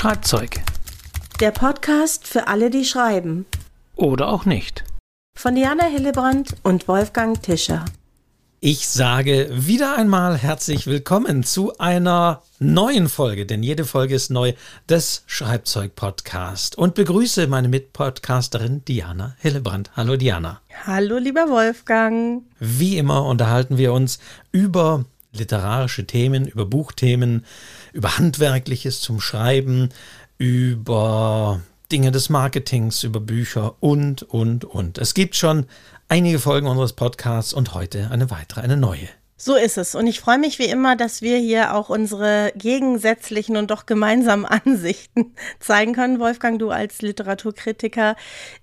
Schreibzeug. Der Podcast für alle, die schreiben. Oder auch nicht. Von Diana Hillebrand und Wolfgang Tischer. Ich sage wieder einmal herzlich willkommen zu einer neuen Folge, denn jede Folge ist neu, des Schreibzeug-Podcast und begrüße meine Mitpodcasterin Diana Hillebrand. Hallo Diana. Hallo lieber Wolfgang. Wie immer unterhalten wir uns über literarische Themen, über Buchthemen, über Handwerkliches zum Schreiben, über Dinge des Marketings, über Bücher und, und, und. Es gibt schon einige Folgen unseres Podcasts und heute eine weitere, eine neue. So ist es. Und ich freue mich wie immer, dass wir hier auch unsere gegensätzlichen und doch gemeinsamen Ansichten zeigen können. Wolfgang, du als Literaturkritiker,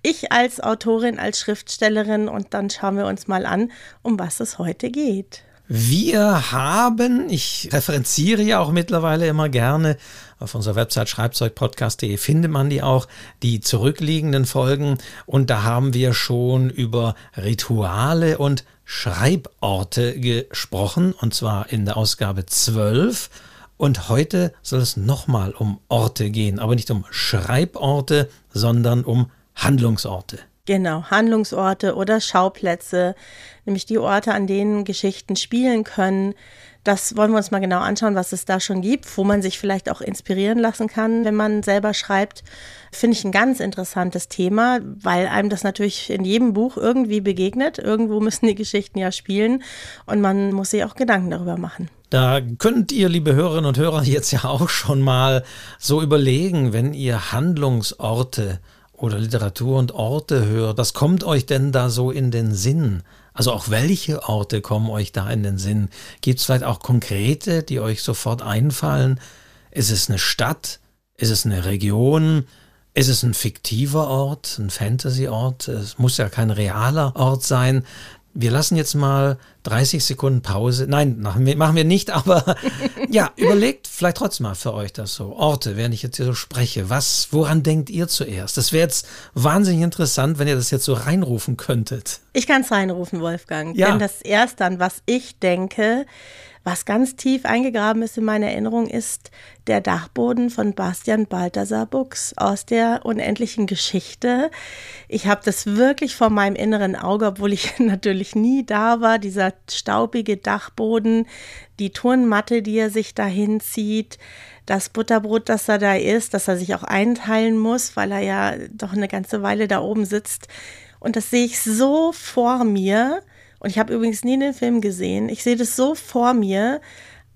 ich als Autorin, als Schriftstellerin. Und dann schauen wir uns mal an, um was es heute geht. Wir haben, ich referenziere ja auch mittlerweile immer gerne, auf unserer Website schreibzeugpodcast.de findet man die auch, die zurückliegenden Folgen. Und da haben wir schon über Rituale und Schreiborte gesprochen, und zwar in der Ausgabe 12. Und heute soll es nochmal um Orte gehen, aber nicht um Schreiborte, sondern um Handlungsorte. Genau, Handlungsorte oder Schauplätze, nämlich die Orte, an denen Geschichten spielen können. Das wollen wir uns mal genau anschauen, was es da schon gibt, wo man sich vielleicht auch inspirieren lassen kann, wenn man selber schreibt. Finde ich ein ganz interessantes Thema, weil einem das natürlich in jedem Buch irgendwie begegnet. Irgendwo müssen die Geschichten ja spielen und man muss sich auch Gedanken darüber machen. Da könnt ihr, liebe Hörerinnen und Hörer, jetzt ja auch schon mal so überlegen, wenn ihr Handlungsorte oder Literatur und Orte hört, was kommt euch denn da so in den Sinn? Also auch welche Orte kommen euch da in den Sinn? Gibt es vielleicht auch konkrete, die euch sofort einfallen? Ist es eine Stadt? Ist es eine Region? Ist es ein fiktiver Ort, ein Fantasy-Ort? Es muss ja kein realer Ort sein. Wir lassen jetzt mal 30 Sekunden Pause. Nein, machen wir, machen wir nicht, aber ja, überlegt vielleicht trotzdem mal für euch das so. Orte, während ich jetzt hier so spreche. Was, woran denkt ihr zuerst? Das wäre jetzt wahnsinnig interessant, wenn ihr das jetzt so reinrufen könntet. Ich kann es reinrufen, Wolfgang. Ja. Denn das erste, an was ich denke, was ganz tief eingegraben ist in meine Erinnerung, ist der Dachboden von Bastian Balthasar Buchs aus der unendlichen Geschichte. Ich habe das wirklich vor meinem inneren Auge, obwohl ich natürlich nie da war, dieser staubige Dachboden, die Turnmatte, die er sich dahin zieht, das Butterbrot, das er da isst, dass er sich auch einteilen muss, weil er ja doch eine ganze Weile da oben sitzt. Und das sehe ich so vor mir und ich habe übrigens nie den Film gesehen. Ich sehe das so vor mir,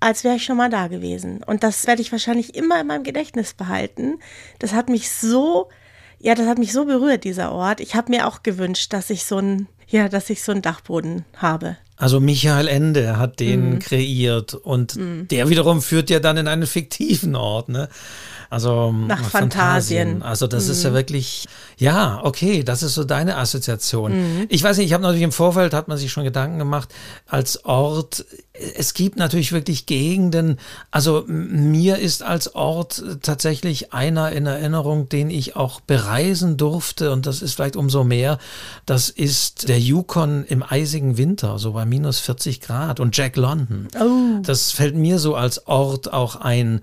als wäre ich schon mal da gewesen. Und das werde ich wahrscheinlich immer in meinem Gedächtnis behalten. Das hat mich so, ja, das hat mich so berührt, dieser Ort. Ich habe mir auch gewünscht, dass ich so ein, ja, dass ich so einen Dachboden habe. Also Michael Ende hat den mm. kreiert und mm. der wiederum führt ja dann in einen fiktiven Ort, ne? Also nach Fantasien. Fantasien. Also das mhm. ist ja mhm. wirklich, ja, okay, das ist so deine Assoziation. Mhm. Ich weiß nicht, ich habe natürlich im Vorfeld, hat man sich schon Gedanken gemacht, als Ort, es gibt natürlich wirklich Gegenden, also mir ist als Ort tatsächlich einer in Erinnerung, den ich auch bereisen durfte und das ist vielleicht umso mehr, das ist der Yukon im eisigen Winter, so bei minus 40 Grad und Jack London. Oh. Das fällt mir so als Ort auch ein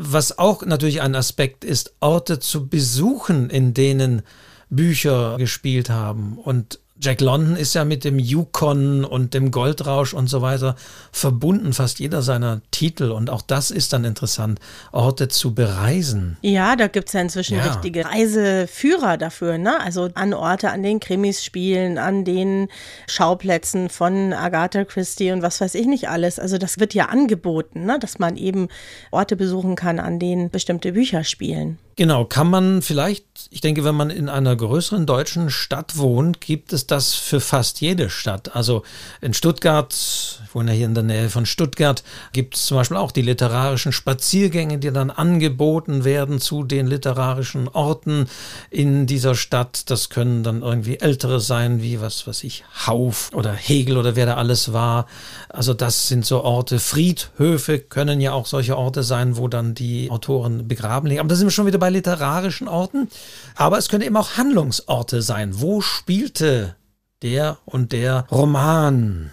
was auch natürlich ein Aspekt ist, Orte zu besuchen, in denen Bücher gespielt haben. Und Jack London ist ja mit dem Yukon und dem Goldrausch und so weiter verbunden, fast jeder seiner Titel. Und auch das ist dann interessant, Orte zu bereisen. Ja, da gibt es ja inzwischen ja. richtige Reiseführer dafür, ne? Also an Orte, an den Krimis spielen, an den Schauplätzen von Agatha Christie und was weiß ich nicht alles. Also das wird ja angeboten, ne? dass man eben Orte besuchen kann, an denen bestimmte Bücher spielen. Genau, kann man vielleicht, ich denke, wenn man in einer größeren deutschen Stadt wohnt, gibt es das für fast jede Stadt. Also in Stuttgart, ich wohne ja hier in der Nähe von Stuttgart, gibt es zum Beispiel auch die literarischen Spaziergänge, die dann angeboten werden zu den literarischen Orten in dieser Stadt. Das können dann irgendwie ältere sein, wie was weiß ich, Hauf oder Hegel oder wer da alles war. Also das sind so Orte. Friedhöfe können ja auch solche Orte sein, wo dann die Autoren begraben liegen. Aber da sind wir schon wieder bei bei literarischen Orten, aber es können eben auch Handlungsorte sein. Wo spielte der und der Roman?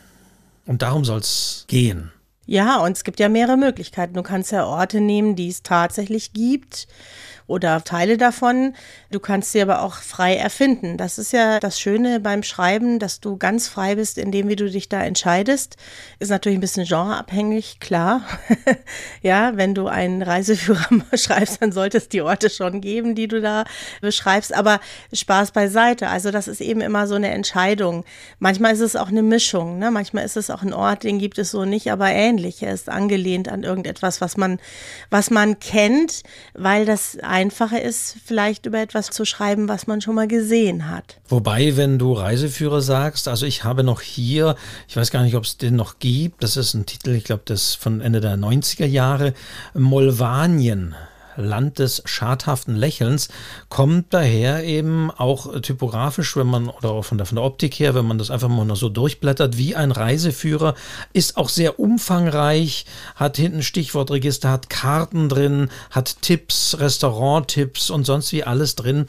Und darum soll es gehen. Ja, und es gibt ja mehrere Möglichkeiten. Du kannst ja Orte nehmen, die es tatsächlich gibt oder Teile davon. Du kannst sie aber auch frei erfinden. Das ist ja das Schöne beim Schreiben, dass du ganz frei bist in dem, wie du dich da entscheidest. Ist natürlich ein bisschen genreabhängig, klar. ja, wenn du einen Reiseführer schreibst, dann sollte es die Orte schon geben, die du da beschreibst. Aber Spaß beiseite. Also das ist eben immer so eine Entscheidung. Manchmal ist es auch eine Mischung. Ne? Manchmal ist es auch ein Ort, den gibt es so nicht, aber ähnlich. Er ist angelehnt an irgendetwas, was man, was man kennt, weil das einfacher ist, vielleicht über etwas zu schreiben, was man schon mal gesehen hat. Wobei, wenn du Reiseführer sagst, also ich habe noch hier, ich weiß gar nicht, ob es den noch gibt, das ist ein Titel, ich glaube, das von Ende der 90er Jahre, Molvanien Land des schadhaften Lächelns, kommt daher eben auch typografisch, wenn man, oder auch von der, von der Optik her, wenn man das einfach mal so durchblättert, wie ein Reiseführer, ist auch sehr umfangreich, hat hinten Stichwortregister, hat Karten drin, hat Tipps, Restauranttipps und sonst wie alles drin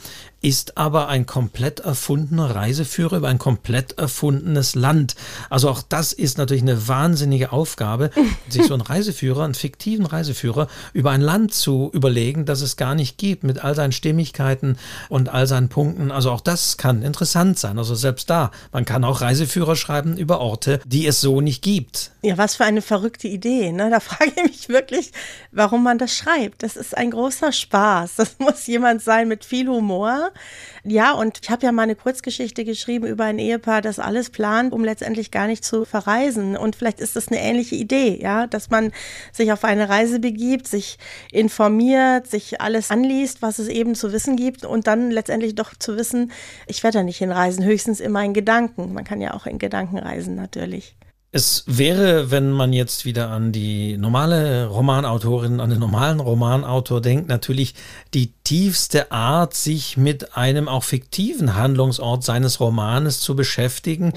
ist aber ein komplett erfundener Reiseführer über ein komplett erfundenes Land. Also auch das ist natürlich eine wahnsinnige Aufgabe, sich so einen Reiseführer, einen fiktiven Reiseführer über ein Land zu überlegen, das es gar nicht gibt, mit all seinen Stimmigkeiten und all seinen Punkten. Also auch das kann interessant sein. Also selbst da, man kann auch Reiseführer schreiben über Orte, die es so nicht gibt. Ja, was für eine verrückte Idee. Ne? Da frage ich mich wirklich, warum man das schreibt. Das ist ein großer Spaß. Das muss jemand sein mit viel Humor ja, und ich habe ja mal eine Kurzgeschichte geschrieben über ein Ehepaar, das alles plant, um letztendlich gar nicht zu verreisen. Und vielleicht ist das eine ähnliche Idee, ja, dass man sich auf eine Reise begibt, sich informiert, sich alles anliest, was es eben zu wissen gibt und dann letztendlich doch zu wissen, ich werde da nicht hinreisen, höchstens immer in Gedanken. Man kann ja auch in Gedanken reisen, natürlich. Es wäre, wenn man jetzt wieder an die normale Romanautorin, an den normalen Romanautor denkt, natürlich die tiefste Art, sich mit einem auch fiktiven Handlungsort seines Romanes zu beschäftigen,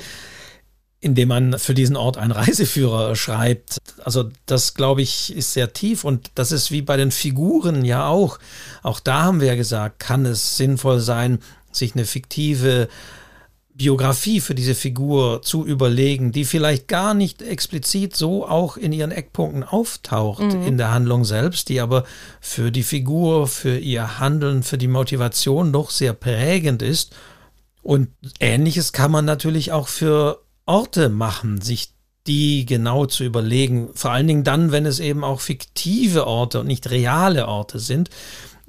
indem man für diesen Ort einen Reiseführer schreibt. Also das, glaube ich, ist sehr tief und das ist wie bei den Figuren ja auch. Auch da haben wir ja gesagt, kann es sinnvoll sein, sich eine fiktive Biografie für diese Figur zu überlegen, die vielleicht gar nicht explizit so auch in ihren Eckpunkten auftaucht mhm. in der Handlung selbst, die aber für die Figur, für ihr Handeln, für die Motivation doch sehr prägend ist. Und ähnliches kann man natürlich auch für Orte machen, sich die genau zu überlegen. Vor allen Dingen dann, wenn es eben auch fiktive Orte und nicht reale Orte sind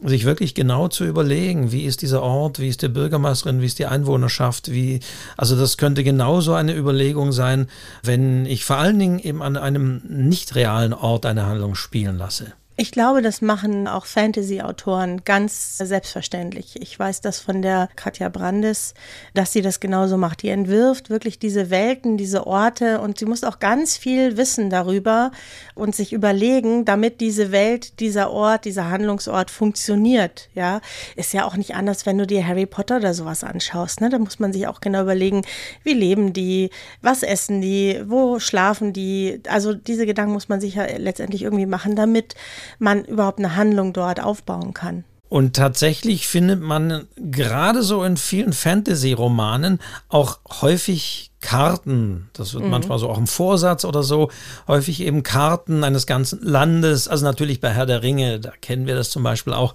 sich wirklich genau zu überlegen, wie ist dieser Ort, wie ist die Bürgermeisterin, wie ist die Einwohnerschaft, wie, also das könnte genauso eine Überlegung sein, wenn ich vor allen Dingen eben an einem nicht realen Ort eine Handlung spielen lasse. Ich glaube, das machen auch Fantasy-Autoren ganz selbstverständlich. Ich weiß das von der Katja Brandes, dass sie das genauso macht. Die entwirft wirklich diese Welten, diese Orte und sie muss auch ganz viel wissen darüber und sich überlegen, damit diese Welt, dieser Ort, dieser Handlungsort funktioniert. Ja, ist ja auch nicht anders, wenn du dir Harry Potter oder sowas anschaust. Ne? Da muss man sich auch genau überlegen, wie leben die, was essen die, wo schlafen die. Also diese Gedanken muss man sich ja letztendlich irgendwie machen, damit man überhaupt eine Handlung dort aufbauen kann. Und tatsächlich findet man gerade so in vielen Fantasy-Romanen auch häufig Karten, das wird mhm. manchmal so auch im Vorsatz oder so, häufig eben Karten eines ganzen Landes, also natürlich bei Herr der Ringe, da kennen wir das zum Beispiel auch,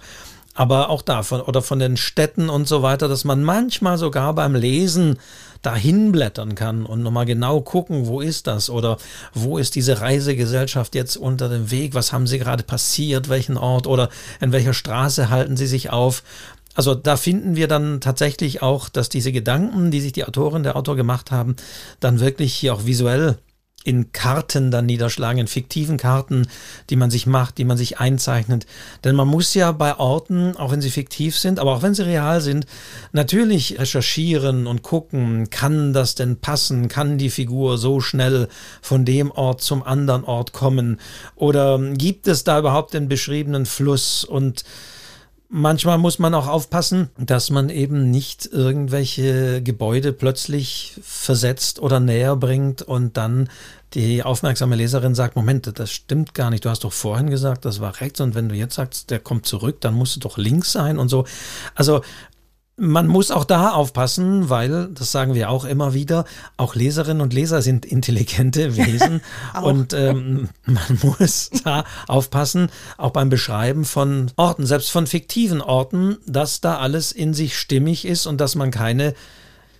aber auch davon oder von den Städten und so weiter, dass man manchmal sogar beim Lesen dahin blättern kann und nochmal genau gucken, wo ist das oder wo ist diese Reisegesellschaft jetzt unter dem Weg, was haben sie gerade passiert, welchen Ort oder in welcher Straße halten sie sich auf. Also da finden wir dann tatsächlich auch, dass diese Gedanken, die sich die Autorin, der Autor gemacht haben, dann wirklich hier auch visuell in Karten dann niederschlagen, in fiktiven Karten, die man sich macht, die man sich einzeichnet. Denn man muss ja bei Orten, auch wenn sie fiktiv sind, aber auch wenn sie real sind, natürlich recherchieren und gucken, kann das denn passen? Kann die Figur so schnell von dem Ort zum anderen Ort kommen? Oder gibt es da überhaupt den beschriebenen Fluss? Und Manchmal muss man auch aufpassen, dass man eben nicht irgendwelche Gebäude plötzlich versetzt oder näher bringt und dann die aufmerksame Leserin sagt, Moment, das stimmt gar nicht. Du hast doch vorhin gesagt, das war rechts und wenn du jetzt sagst, der kommt zurück, dann musst du doch links sein und so. Also man muss auch da aufpassen, weil, das sagen wir auch immer wieder, auch Leserinnen und Leser sind intelligente Wesen und ähm, man muss da aufpassen, auch beim Beschreiben von Orten, selbst von fiktiven Orten, dass da alles in sich stimmig ist und dass man keine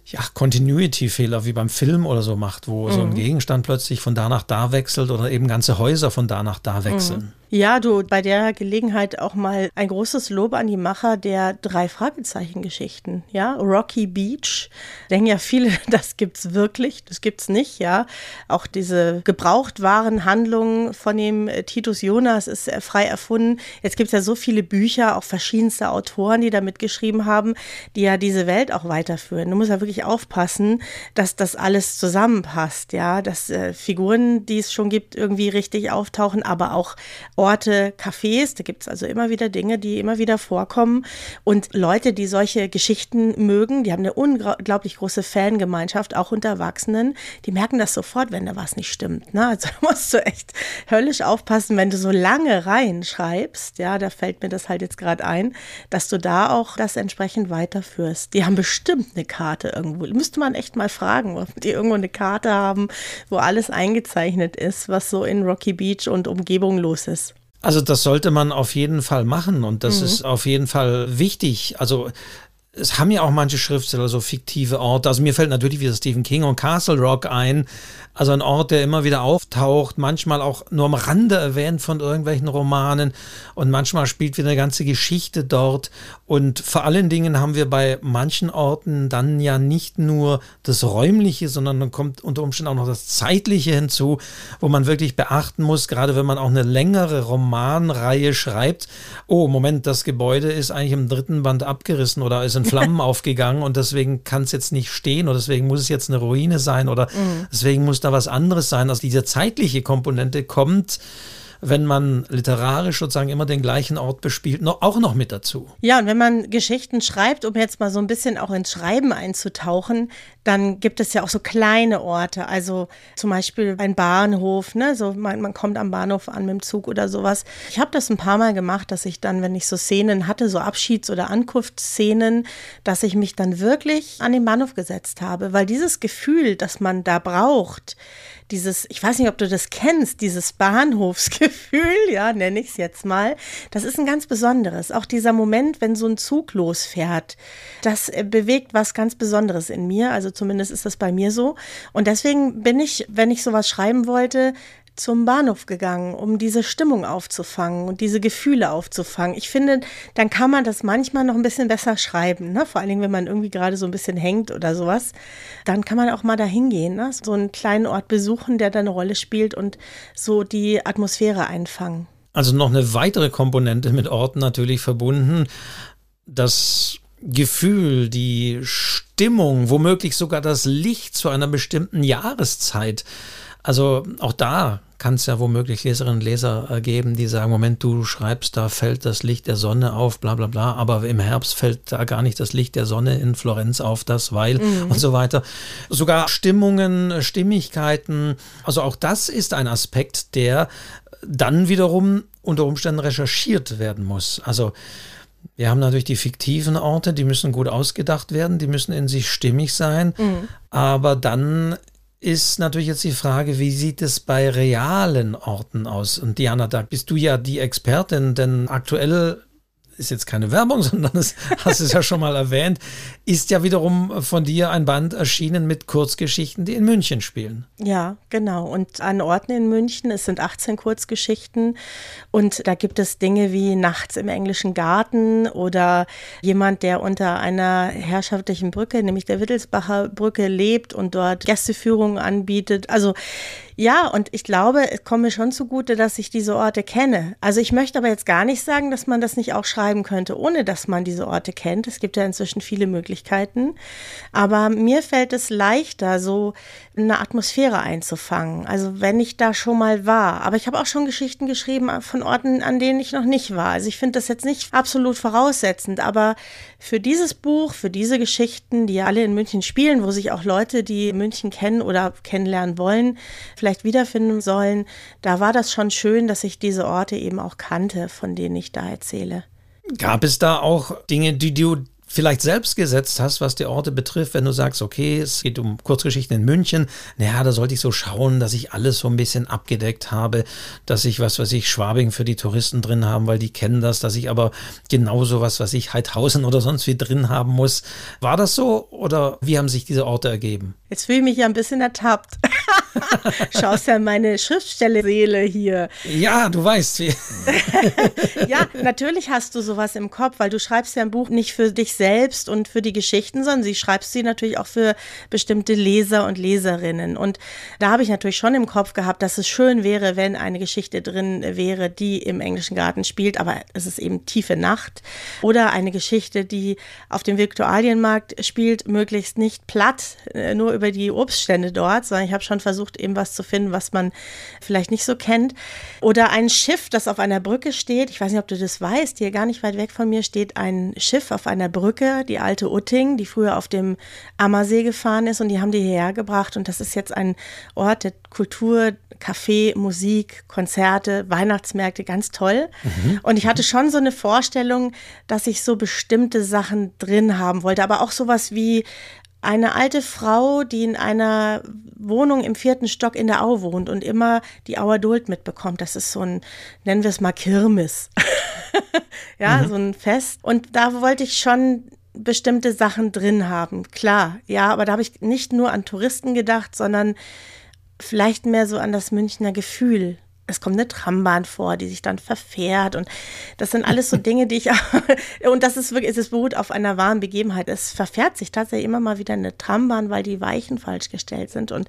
ja, Continuity-Fehler wie beim Film oder so macht, wo mhm. so ein mhm. Gegenstand plötzlich von da nach da wechselt oder eben ganze Häuser von da nach da wechseln. Mhm. Ja, du, bei der Gelegenheit auch mal ein großes Lob an die Macher der drei Fragezeichen-Geschichten. Ja, Rocky Beach. Denken ja viele, das gibt's wirklich, das gibt's nicht, ja. Auch diese Gebrauchtwarenhandlung von dem äh, Titus Jonas ist äh, frei erfunden. Jetzt gibt's ja so viele Bücher, auch verschiedenste Autoren, die da mitgeschrieben haben, die ja diese Welt auch weiterführen. Du musst ja wirklich aufpassen, dass das alles zusammenpasst, ja, dass äh, Figuren, die es schon gibt, irgendwie richtig auftauchen, aber auch Orte, Cafés. Da gibt es also immer wieder Dinge, die immer wieder vorkommen. Und Leute, die solche Geschichten mögen, die haben eine unglaublich große Fangemeinschaft, auch unter Erwachsenen. Die merken das sofort, wenn da was nicht stimmt. Ne? Also musst du echt höllisch aufpassen, wenn du so lange reinschreibst. Ja, da fällt mir das halt jetzt gerade ein, dass du da auch das entsprechend weiterführst. Die haben bestimmt eine Karte irgendwo. Müsste man echt mal fragen, ob die irgendwo eine Karte haben, wo alles eingezeichnet ist, was so in Rocky Beach und Umgebung los ist. Also das sollte man auf jeden Fall machen und das mhm. ist auf jeden Fall wichtig. Also es haben ja auch manche Schriftsteller so fiktive Orte. Also mir fällt natürlich wieder Stephen King und Castle Rock ein. Also ein Ort, der immer wieder auftaucht, manchmal auch nur am Rande erwähnt von irgendwelchen Romanen und manchmal spielt wieder eine ganze Geschichte dort. Und vor allen Dingen haben wir bei manchen Orten dann ja nicht nur das Räumliche, sondern dann kommt unter Umständen auch noch das Zeitliche hinzu, wo man wirklich beachten muss, gerade wenn man auch eine längere Romanreihe schreibt. Oh, Moment, das Gebäude ist eigentlich im dritten Band abgerissen oder ist in Flammen aufgegangen und deswegen kann es jetzt nicht stehen oder deswegen muss es jetzt eine Ruine sein oder mhm. deswegen muss da was anderes sein. Also diese zeitliche Komponente kommt wenn man literarisch sozusagen immer den gleichen Ort bespielt, noch, auch noch mit dazu. Ja, und wenn man Geschichten schreibt, um jetzt mal so ein bisschen auch ins Schreiben einzutauchen, dann gibt es ja auch so kleine Orte, also zum Beispiel ein Bahnhof, ne? so man, man kommt am Bahnhof an mit dem Zug oder sowas. Ich habe das ein paar Mal gemacht, dass ich dann, wenn ich so Szenen hatte, so Abschieds- oder Ankunftsszenen, dass ich mich dann wirklich an den Bahnhof gesetzt habe, weil dieses Gefühl, das man da braucht, dieses, ich weiß nicht, ob du das kennst, dieses Bahnhofsgefühl, ja, nenne ich es jetzt mal, das ist ein ganz besonderes. Auch dieser Moment, wenn so ein Zug losfährt, das äh, bewegt was ganz Besonderes in mir. Also zumindest ist das bei mir so. Und deswegen bin ich, wenn ich sowas schreiben wollte, zum Bahnhof gegangen, um diese Stimmung aufzufangen und diese Gefühle aufzufangen. Ich finde, dann kann man das manchmal noch ein bisschen besser schreiben, ne? vor allen Dingen, wenn man irgendwie gerade so ein bisschen hängt oder sowas. Dann kann man auch mal dahin gehen, ne? so einen kleinen Ort besuchen, der da eine Rolle spielt und so die Atmosphäre einfangen. Also noch eine weitere Komponente mit Orten natürlich verbunden. Das Gefühl, die Stimmung, womöglich sogar das Licht zu einer bestimmten Jahreszeit. Also auch da kann es ja womöglich Leserinnen und Leser geben, die sagen, Moment, du schreibst, da fällt das Licht der Sonne auf, bla bla bla, aber im Herbst fällt da gar nicht das Licht der Sonne in Florenz auf, das, weil mhm. und so weiter. Sogar Stimmungen, Stimmigkeiten, also auch das ist ein Aspekt, der dann wiederum unter Umständen recherchiert werden muss. Also wir haben natürlich die fiktiven Orte, die müssen gut ausgedacht werden, die müssen in sich stimmig sein, mhm. aber dann ist natürlich jetzt die Frage, wie sieht es bei realen Orten aus? Und Diana, da bist du ja die Expertin, denn aktuell ist jetzt keine Werbung, sondern das hast es ja schon mal erwähnt, ist ja wiederum von dir ein Band erschienen mit Kurzgeschichten, die in München spielen. Ja, genau. Und an Orten in München, es sind 18 Kurzgeschichten und da gibt es Dinge wie Nachts im englischen Garten oder jemand, der unter einer herrschaftlichen Brücke, nämlich der Wittelsbacher Brücke lebt und dort Gästeführungen anbietet. Also ja, und ich glaube, es kommt mir schon zugute, dass ich diese Orte kenne. Also ich möchte aber jetzt gar nicht sagen, dass man das nicht auch schreiben könnte, ohne dass man diese Orte kennt. Es gibt ja inzwischen viele Möglichkeiten. Aber mir fällt es leichter, so eine Atmosphäre einzufangen. Also wenn ich da schon mal war. Aber ich habe auch schon Geschichten geschrieben von Orten, an denen ich noch nicht war. Also ich finde das jetzt nicht absolut voraussetzend. Aber für dieses Buch, für diese Geschichten, die alle in München spielen, wo sich auch Leute, die München kennen oder kennenlernen wollen, vielleicht wiederfinden sollen, da war das schon schön, dass ich diese Orte eben auch kannte, von denen ich da erzähle. Gab es da auch Dinge, die du vielleicht selbst gesetzt hast, was die Orte betrifft, wenn du sagst, okay, es geht um Kurzgeschichten in München, naja, da sollte ich so schauen, dass ich alles so ein bisschen abgedeckt habe, dass ich was, was ich Schwabing für die Touristen drin haben, weil die kennen das, dass ich aber genauso was, was ich Heidhausen oder sonst wie drin haben muss. War das so oder wie haben sich diese Orte ergeben? Jetzt fühle ich mich ja ein bisschen ertappt. Schaust ja meine Schriftstellerseele hier. Ja, du weißt. Ja, natürlich hast du sowas im Kopf, weil du schreibst ja ein Buch nicht für dich selbst und für die Geschichten, sondern sie schreibst sie natürlich auch für bestimmte Leser und Leserinnen. Und da habe ich natürlich schon im Kopf gehabt, dass es schön wäre, wenn eine Geschichte drin wäre, die im englischen Garten spielt, aber es ist eben tiefe Nacht. Oder eine Geschichte, die auf dem Viktualienmarkt spielt, möglichst nicht platt, äh, nur über die Obststände dort, sondern ich habe schon versucht, eben was zu finden, was man vielleicht nicht so kennt. Oder ein Schiff, das auf einer Brücke steht. Ich weiß nicht, ob du das weißt. Hier gar nicht weit weg von mir steht ein Schiff auf einer Brücke, die alte Utting, die früher auf dem Ammersee gefahren ist und die haben die hierher gebracht. Und das ist jetzt ein Ort der Kultur, Kaffee, Musik, Konzerte, Weihnachtsmärkte, ganz toll. Mhm. Und ich hatte schon so eine Vorstellung, dass ich so bestimmte Sachen drin haben wollte, aber auch sowas wie eine alte Frau, die in einer Wohnung im vierten Stock in der Au wohnt und immer die Auer Duld mitbekommt. Das ist so ein, nennen wir es mal Kirmes. ja, mhm. so ein Fest. Und da wollte ich schon bestimmte Sachen drin haben. Klar, ja, aber da habe ich nicht nur an Touristen gedacht, sondern vielleicht mehr so an das Münchner Gefühl es kommt eine Trambahn vor, die sich dann verfährt und das sind alles so Dinge, die ich und das ist wirklich, es beruht auf einer wahren Begebenheit. Es verfährt sich tatsächlich immer mal wieder eine Trambahn, weil die Weichen falsch gestellt sind und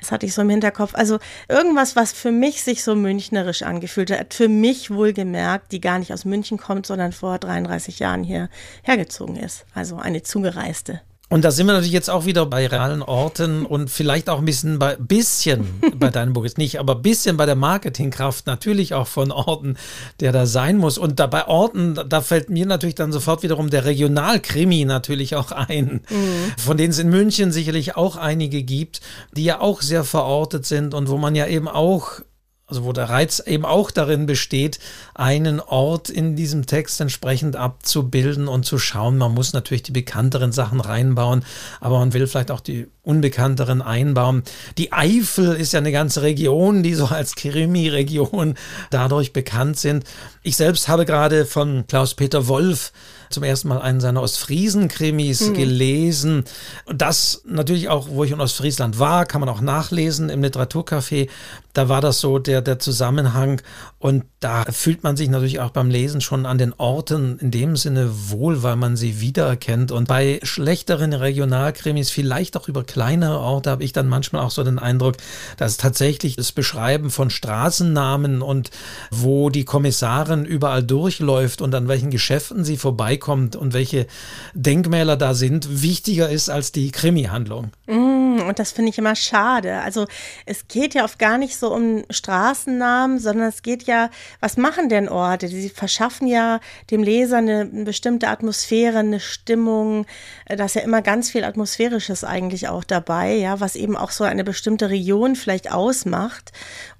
das hatte ich so im Hinterkopf. Also irgendwas, was für mich sich so münchnerisch angefühlt hat, für mich wohlgemerkt, die gar nicht aus München kommt, sondern vor 33 Jahren hier hergezogen ist. Also eine zugereiste. Und da sind wir natürlich jetzt auch wieder bei realen Orten und vielleicht auch ein bisschen bei, bisschen bei deinem Buch ist nicht, aber ein bisschen bei der Marketingkraft natürlich auch von Orten, der da sein muss. Und da bei Orten, da fällt mir natürlich dann sofort wiederum der Regionalkrimi natürlich auch ein, mhm. von denen es in München sicherlich auch einige gibt, die ja auch sehr verortet sind und wo man ja eben auch also wo der Reiz eben auch darin besteht, einen Ort in diesem Text entsprechend abzubilden und zu schauen. Man muss natürlich die bekannteren Sachen reinbauen, aber man will vielleicht auch die unbekannteren einbauen. Die Eifel ist ja eine ganze Region, die so als Krimi-Region dadurch bekannt sind. Ich selbst habe gerade von Klaus-Peter Wolf zum ersten Mal einen seiner Ostfriesen-Krimis mhm. gelesen. Und das natürlich auch, wo ich in Ostfriesland war, kann man auch nachlesen im Literaturcafé. Da war das so der, der Zusammenhang. Und da fühlt man sich natürlich auch beim Lesen schon an den Orten in dem Sinne wohl, weil man sie wiedererkennt. Und bei schlechteren Regionalkrimis, vielleicht auch über kleinere Orte, habe ich dann manchmal auch so den Eindruck, dass tatsächlich das Beschreiben von Straßennamen und wo die Kommissarin überall durchläuft und an welchen Geschäften sie vorbeikommt und welche Denkmäler da sind, wichtiger ist als die Krimi-Handlung. Mm, und das finde ich immer schade. Also es geht ja oft gar nicht so um Straßennamen, sondern es geht ja, was machen denn Orte? Sie verschaffen ja dem Leser eine, eine bestimmte Atmosphäre, eine Stimmung. Da ist ja immer ganz viel Atmosphärisches eigentlich auch dabei, ja, was eben auch so eine bestimmte Region vielleicht ausmacht.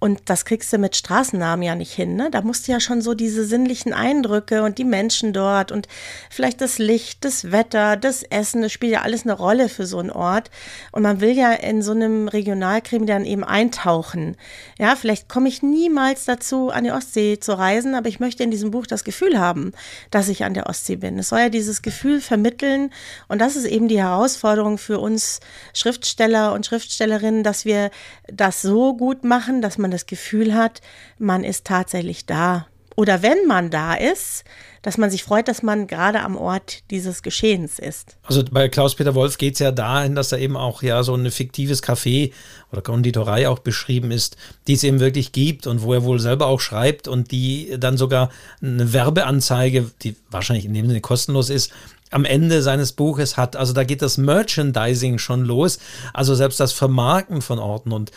Und das kriegst du mit Straßennamen ja nicht hin. Ne? Da musst du ja schon so diese sinnlichen Eindrücke und die Menschen dort und vielleicht das Licht, das Wetter, das Essen, das spielt ja alles eine Rolle für so einen Ort. Und man will ja in so einem Regionalkrimi dann eben eintauchen. Ja, vielleicht komme ich niemals dazu, an die Ostsee zu reisen, aber ich möchte in diesem Buch das Gefühl haben, dass ich an der Ostsee bin. Es soll ja dieses Gefühl vermitteln und das ist eben die Herausforderung für uns Schriftsteller und Schriftstellerinnen, dass wir das so gut machen, dass man das Gefühl hat, man ist tatsächlich da. Oder wenn man da ist, dass man sich freut, dass man gerade am Ort dieses Geschehens ist. Also bei Klaus-Peter Wolf geht es ja dahin, dass da eben auch ja so ein fiktives Café oder Konditorei auch beschrieben ist, die es eben wirklich gibt und wo er wohl selber auch schreibt und die dann sogar eine Werbeanzeige, die wahrscheinlich in dem Sinne kostenlos ist, am Ende seines Buches hat. Also da geht das Merchandising schon los, also selbst das Vermarkten von Orten und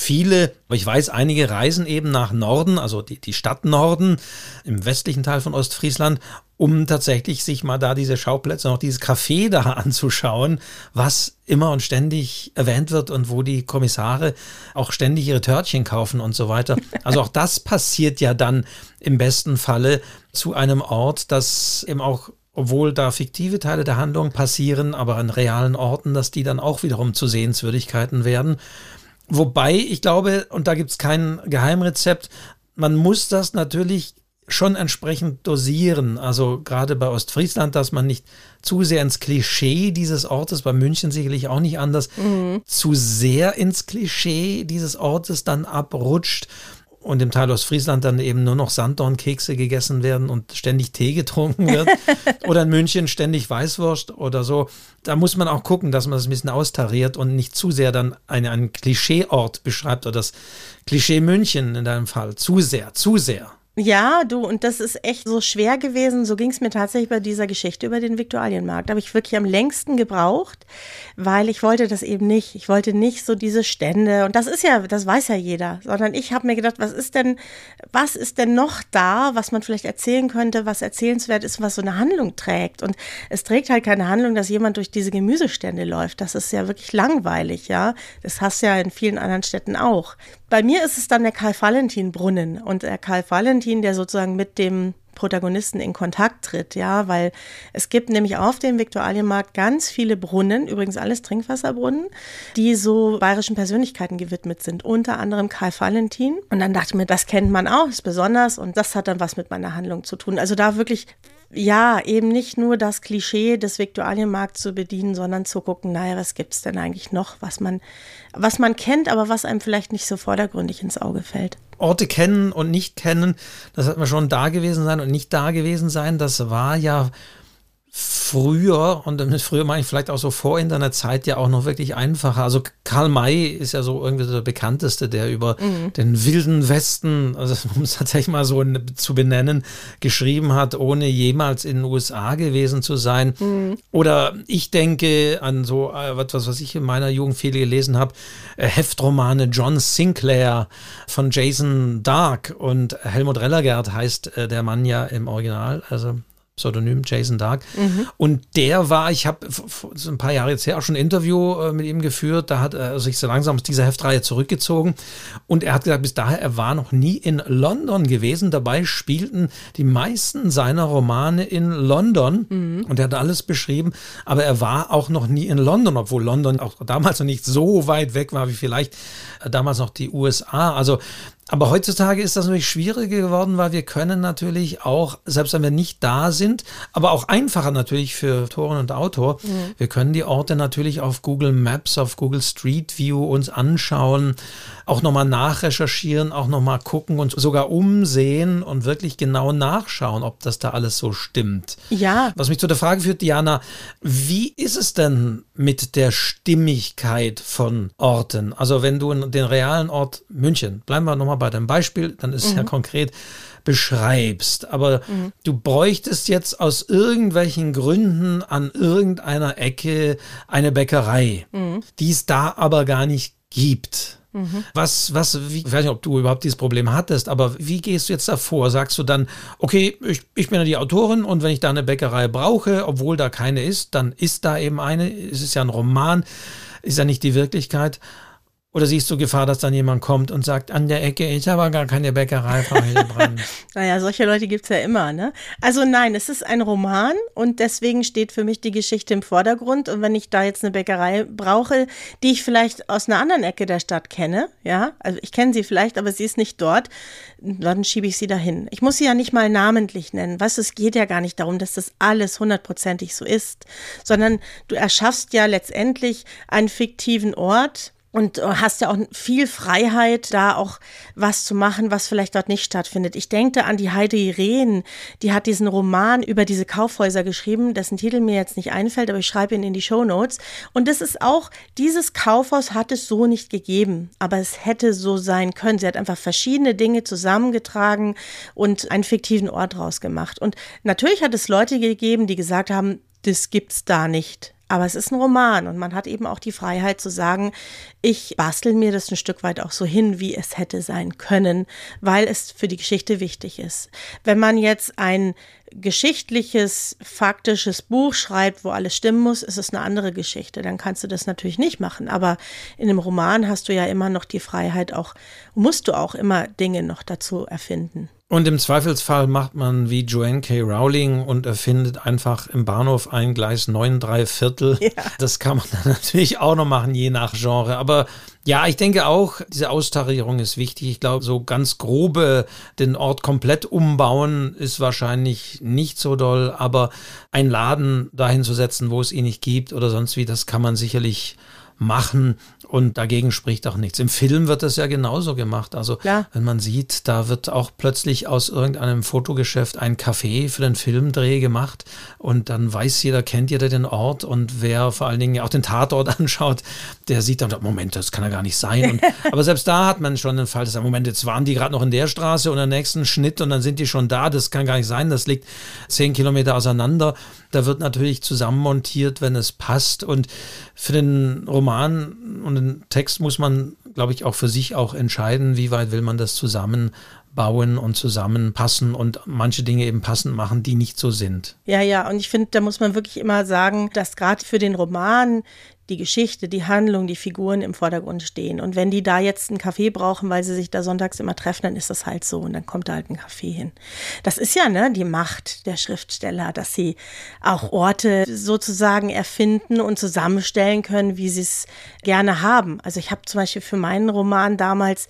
Viele, ich weiß, einige reisen eben nach Norden, also die, die Stadt Norden im westlichen Teil von Ostfriesland, um tatsächlich sich mal da diese Schauplätze, noch dieses Café da anzuschauen, was immer und ständig erwähnt wird und wo die Kommissare auch ständig ihre Törtchen kaufen und so weiter. Also auch das passiert ja dann im besten Falle zu einem Ort, das eben auch obwohl da fiktive Teile der Handlung passieren, aber an realen Orten, dass die dann auch wiederum zu Sehenswürdigkeiten werden. Wobei ich glaube, und da gibt es kein Geheimrezept, man muss das natürlich schon entsprechend dosieren. Also gerade bei Ostfriesland, dass man nicht zu sehr ins Klischee dieses Ortes, bei München sicherlich auch nicht anders, mhm. zu sehr ins Klischee dieses Ortes dann abrutscht und im Teil Ostfriesland dann eben nur noch Sanddornkekse gegessen werden und ständig Tee getrunken wird oder in München ständig Weißwurst oder so. Da muss man auch gucken, dass man das ein bisschen austariert und nicht zu sehr dann eine, einen Klischeeort beschreibt oder das Klischee München in deinem Fall. Zu sehr, zu sehr. Ja, du, und das ist echt so schwer gewesen. So ging es mir tatsächlich bei dieser Geschichte über den Viktualienmarkt. Da habe ich wirklich am längsten gebraucht, weil ich wollte das eben nicht. Ich wollte nicht so diese Stände. Und das ist ja, das weiß ja jeder. Sondern ich habe mir gedacht, was ist denn, was ist denn noch da, was man vielleicht erzählen könnte, was erzählenswert ist, was so eine Handlung trägt. Und es trägt halt keine Handlung, dass jemand durch diese Gemüsestände läuft. Das ist ja wirklich langweilig, ja. Das hast du ja in vielen anderen Städten auch. Bei mir ist es dann der Karl-Valentin-Brunnen. Und der Karl-Valentin, der sozusagen mit dem Protagonisten in Kontakt tritt, ja, weil es gibt nämlich auf dem Viktualienmarkt ganz viele Brunnen, übrigens alles Trinkwasserbrunnen, die so bayerischen Persönlichkeiten gewidmet sind, unter anderem Karl Valentin. Und dann dachte ich mir, das kennt man auch, ist besonders und das hat dann was mit meiner Handlung zu tun. Also da wirklich ja, eben nicht nur das Klischee des Viktualienmarkts zu bedienen, sondern zu gucken, naja, was gibt es denn eigentlich noch, was man, was man kennt, aber was einem vielleicht nicht so vordergründig ins Auge fällt. Orte kennen und nicht kennen, das hat man schon da gewesen sein und nicht da gewesen sein, das war ja früher, und mit früher meine ich vielleicht auch so vor Internetzeit ja auch noch wirklich einfacher. Also Karl May ist ja so irgendwie der bekannteste, der über mhm. den wilden Westen, also um es tatsächlich mal so zu benennen, geschrieben hat, ohne jemals in den USA gewesen zu sein. Mhm. Oder ich denke an so etwas, äh, was ich in meiner Jugend viel gelesen habe, äh, Heftromane John Sinclair von Jason Dark und Helmut Rellergert heißt äh, der Mann ja im Original, also Pseudonym Jason Dark. Mhm. Und der war, ich habe ein paar Jahre jetzt her auch schon ein Interview äh, mit ihm geführt, da hat er sich so langsam aus dieser Heftreihe zurückgezogen und er hat gesagt, bis daher, er war noch nie in London gewesen. Dabei spielten die meisten seiner Romane in London mhm. und er hat alles beschrieben, aber er war auch noch nie in London, obwohl London auch damals noch nicht so weit weg war wie vielleicht äh, damals noch die USA. Also aber heutzutage ist das natürlich schwieriger geworden, weil wir können natürlich auch, selbst wenn wir nicht da sind, aber auch einfacher natürlich für Autorin und Autor, mhm. wir können die Orte natürlich auf Google Maps, auf Google Street View uns anschauen, auch nochmal nachrecherchieren, auch nochmal gucken und sogar umsehen und wirklich genau nachschauen, ob das da alles so stimmt. Ja. Was mich zu der Frage führt, Diana, wie ist es denn mit der Stimmigkeit von Orten? Also wenn du den realen Ort München, bleiben wir nochmal bei deinem Beispiel, dann ist es mhm. ja konkret, beschreibst. Aber mhm. du bräuchtest jetzt aus irgendwelchen Gründen an irgendeiner Ecke eine Bäckerei, mhm. die es da aber gar nicht gibt. Mhm. Was, was, wie, ich weiß nicht, ob du überhaupt dieses Problem hattest, aber wie gehst du jetzt davor? Sagst du dann, okay, ich, ich bin ja die Autorin und wenn ich da eine Bäckerei brauche, obwohl da keine ist, dann ist da eben eine. Es ist ja ein Roman, ist ja nicht die Wirklichkeit. Oder siehst du Gefahr, dass dann jemand kommt und sagt, an der Ecke, ich habe gar keine Bäckerei, Frau Hildebrand? naja, solche Leute gibt es ja immer, ne? Also nein, es ist ein Roman und deswegen steht für mich die Geschichte im Vordergrund. Und wenn ich da jetzt eine Bäckerei brauche, die ich vielleicht aus einer anderen Ecke der Stadt kenne, ja, also ich kenne sie vielleicht, aber sie ist nicht dort, dann schiebe ich sie dahin. Ich muss sie ja nicht mal namentlich nennen. Du, es geht ja gar nicht darum, dass das alles hundertprozentig so ist, sondern du erschaffst ja letztendlich einen fiktiven Ort, und hast ja auch viel Freiheit, da auch was zu machen, was vielleicht dort nicht stattfindet. Ich denke an die Heidi Rehn, die hat diesen Roman über diese Kaufhäuser geschrieben, dessen Titel mir jetzt nicht einfällt, aber ich schreibe ihn in die Show Notes. Und das ist auch, dieses Kaufhaus hat es so nicht gegeben, aber es hätte so sein können. Sie hat einfach verschiedene Dinge zusammengetragen und einen fiktiven Ort draus gemacht. Und natürlich hat es Leute gegeben, die gesagt haben, das gibt's da nicht. Aber es ist ein Roman und man hat eben auch die Freiheit zu sagen, ich bastel mir das ein Stück weit auch so hin, wie es hätte sein können, weil es für die Geschichte wichtig ist. Wenn man jetzt ein geschichtliches, faktisches Buch schreibt, wo alles stimmen muss, ist es eine andere Geschichte. Dann kannst du das natürlich nicht machen. Aber in einem Roman hast du ja immer noch die Freiheit, auch musst du auch immer Dinge noch dazu erfinden. Und im Zweifelsfall macht man wie Joanne K. Rowling und erfindet einfach im Bahnhof ein Gleis 9, 3 Viertel. Ja. Das kann man dann natürlich auch noch machen, je nach Genre. Aber ja, ich denke auch, diese Austarierung ist wichtig. Ich glaube, so ganz grobe den Ort komplett umbauen ist wahrscheinlich nicht so doll. Aber ein Laden dahin zu setzen, wo es ihn nicht gibt oder sonst wie, das kann man sicherlich machen. Und dagegen spricht auch nichts. Im Film wird das ja genauso gemacht. Also Klar. wenn man sieht, da wird auch plötzlich aus irgendeinem Fotogeschäft ein Café für den Filmdreh gemacht und dann weiß jeder, kennt jeder den Ort und wer vor allen Dingen auch den Tatort anschaut, der sieht dann, Moment, das kann ja gar nicht sein. Und, aber selbst da hat man schon den Fall, dass, Moment, jetzt waren die gerade noch in der Straße und der nächsten Schnitt und dann sind die schon da. Das kann gar nicht sein. Das liegt zehn Kilometer auseinander. Da wird natürlich zusammenmontiert, wenn es passt. Und für den Roman und den Text muss man, glaube ich, auch für sich auch entscheiden, wie weit will man das zusammenbauen und zusammenpassen und manche Dinge eben passend machen, die nicht so sind. Ja, ja, und ich finde, da muss man wirklich immer sagen, dass gerade für den Roman die Geschichte, die Handlung, die Figuren im Vordergrund stehen. Und wenn die da jetzt einen Kaffee brauchen, weil sie sich da sonntags immer treffen, dann ist das halt so und dann kommt da halt ein Kaffee hin. Das ist ja ne, die Macht der Schriftsteller, dass sie auch Orte sozusagen erfinden und zusammenstellen können, wie sie es gerne haben. Also ich habe zum Beispiel für meinen Roman damals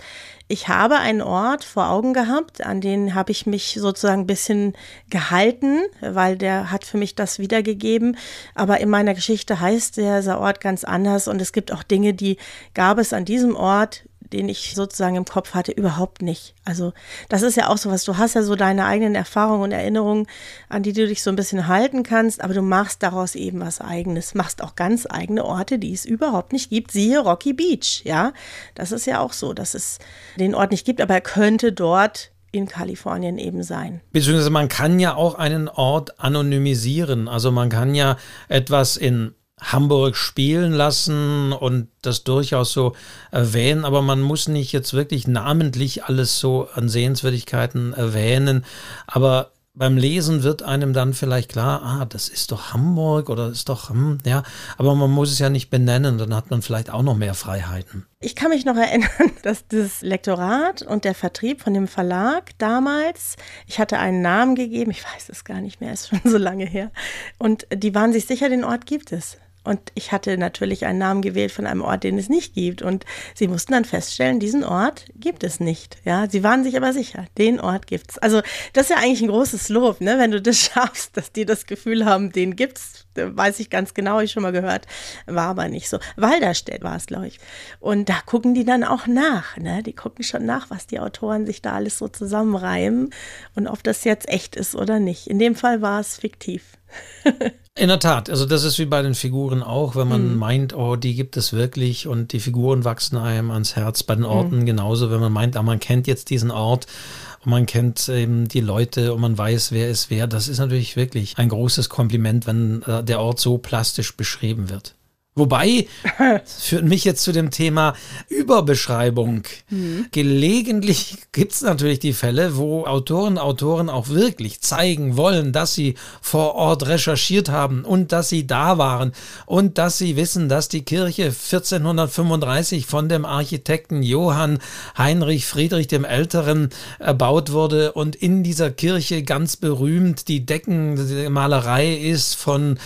ich habe einen Ort vor Augen gehabt, an den habe ich mich sozusagen ein bisschen gehalten, weil der hat für mich das wiedergegeben. Aber in meiner Geschichte heißt dieser Ort ganz anders und es gibt auch Dinge, die gab es an diesem Ort den ich sozusagen im Kopf hatte, überhaupt nicht. Also das ist ja auch so was, du hast ja so deine eigenen Erfahrungen und Erinnerungen, an die du dich so ein bisschen halten kannst, aber du machst daraus eben was eigenes, machst auch ganz eigene Orte, die es überhaupt nicht gibt. Siehe Rocky Beach, ja. Das ist ja auch so, dass es den Ort nicht gibt, aber er könnte dort in Kalifornien eben sein. Beziehungsweise man kann ja auch einen Ort anonymisieren. Also man kann ja etwas in Hamburg spielen lassen und das durchaus so erwähnen, aber man muss nicht jetzt wirklich namentlich alles so an Sehenswürdigkeiten erwähnen. Aber beim Lesen wird einem dann vielleicht klar, ah, das ist doch Hamburg oder ist doch, hm, ja, aber man muss es ja nicht benennen, dann hat man vielleicht auch noch mehr Freiheiten. Ich kann mich noch erinnern, dass das Lektorat und der Vertrieb von dem Verlag damals, ich hatte einen Namen gegeben, ich weiß es gar nicht mehr, ist schon so lange her, und die waren sich sicher, den Ort gibt es. Und ich hatte natürlich einen Namen gewählt von einem Ort, den es nicht gibt. Und sie mussten dann feststellen, diesen Ort gibt es nicht. Ja, sie waren sich aber sicher, den Ort gibt es. Also das ist ja eigentlich ein großes Lob, ne? wenn du das schaffst, dass die das Gefühl haben, den gibt's. Weiß ich ganz genau, ich schon mal gehört, war aber nicht so. Walderstedt war es, glaube ich. Und da gucken die dann auch nach. Ne? Die gucken schon nach, was die Autoren sich da alles so zusammenreimen und ob das jetzt echt ist oder nicht. In dem Fall war es fiktiv. In der Tat, also das ist wie bei den Figuren auch, wenn man mhm. meint, oh, die gibt es wirklich und die Figuren wachsen einem ans Herz. Bei den Orten mhm. genauso, wenn man meint, ah, man kennt jetzt diesen Ort und man kennt eben die Leute und man weiß, wer ist wer. Das ist natürlich wirklich ein großes Kompliment, wenn äh, der Ort so plastisch beschrieben wird. Wobei, führt mich jetzt zu dem Thema Überbeschreibung. Mhm. Gelegentlich gibt es natürlich die Fälle, wo Autoren, Autoren auch wirklich zeigen wollen, dass sie vor Ort recherchiert haben und dass sie da waren und dass sie wissen, dass die Kirche 1435 von dem Architekten Johann Heinrich Friedrich dem Älteren erbaut wurde und in dieser Kirche ganz berühmt die Deckenmalerei ist von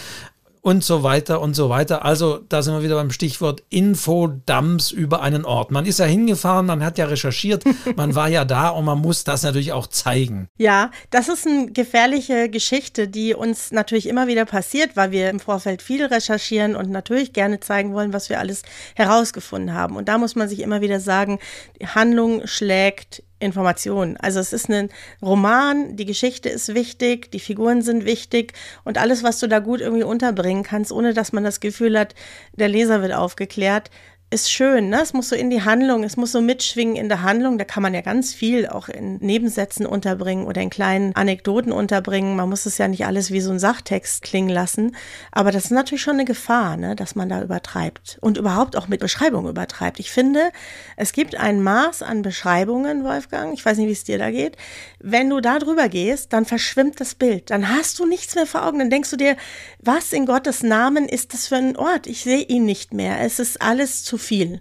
und so weiter und so weiter. Also da sind wir wieder beim Stichwort Infodumps über einen Ort. Man ist ja hingefahren, man hat ja recherchiert, man war ja da und man muss das natürlich auch zeigen. Ja, das ist eine gefährliche Geschichte, die uns natürlich immer wieder passiert, weil wir im Vorfeld viel recherchieren und natürlich gerne zeigen wollen, was wir alles herausgefunden haben. Und da muss man sich immer wieder sagen, die Handlung schlägt Informationen. Also es ist ein Roman, die Geschichte ist wichtig, die Figuren sind wichtig und alles, was du da gut irgendwie unterbringen kannst, ohne dass man das Gefühl hat, der Leser wird aufgeklärt, ist schön, ne? Es muss so in die Handlung, es muss so mitschwingen in der Handlung. Da kann man ja ganz viel auch in Nebensätzen unterbringen oder in kleinen Anekdoten unterbringen. Man muss es ja nicht alles wie so ein Sachtext klingen lassen. Aber das ist natürlich schon eine Gefahr, ne? dass man da übertreibt und überhaupt auch mit Beschreibungen übertreibt. Ich finde, es gibt ein Maß an Beschreibungen, Wolfgang. Ich weiß nicht, wie es dir da geht. Wenn du da drüber gehst, dann verschwimmt das Bild. Dann hast du nichts mehr vor Augen. Dann denkst du dir, was in Gottes Namen ist das für ein Ort? Ich sehe ihn nicht mehr. Es ist alles zu viel.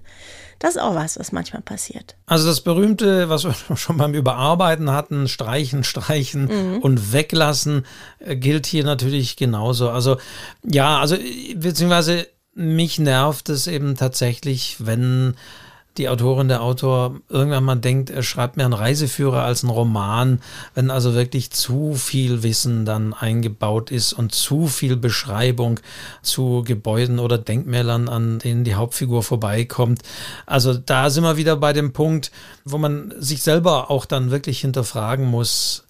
Das ist auch was, was manchmal passiert. Also das berühmte, was wir schon beim Überarbeiten hatten, streichen, streichen mhm. und weglassen, äh, gilt hier natürlich genauso. Also ja, also beziehungsweise mich nervt es eben tatsächlich, wenn die Autorin, der Autor irgendwann mal denkt, er schreibt mir einen Reiseführer als einen Roman, wenn also wirklich zu viel Wissen dann eingebaut ist und zu viel Beschreibung zu Gebäuden oder Denkmälern, an denen die Hauptfigur vorbeikommt. Also da sind wir wieder bei dem Punkt, wo man sich selber auch dann wirklich hinterfragen muss,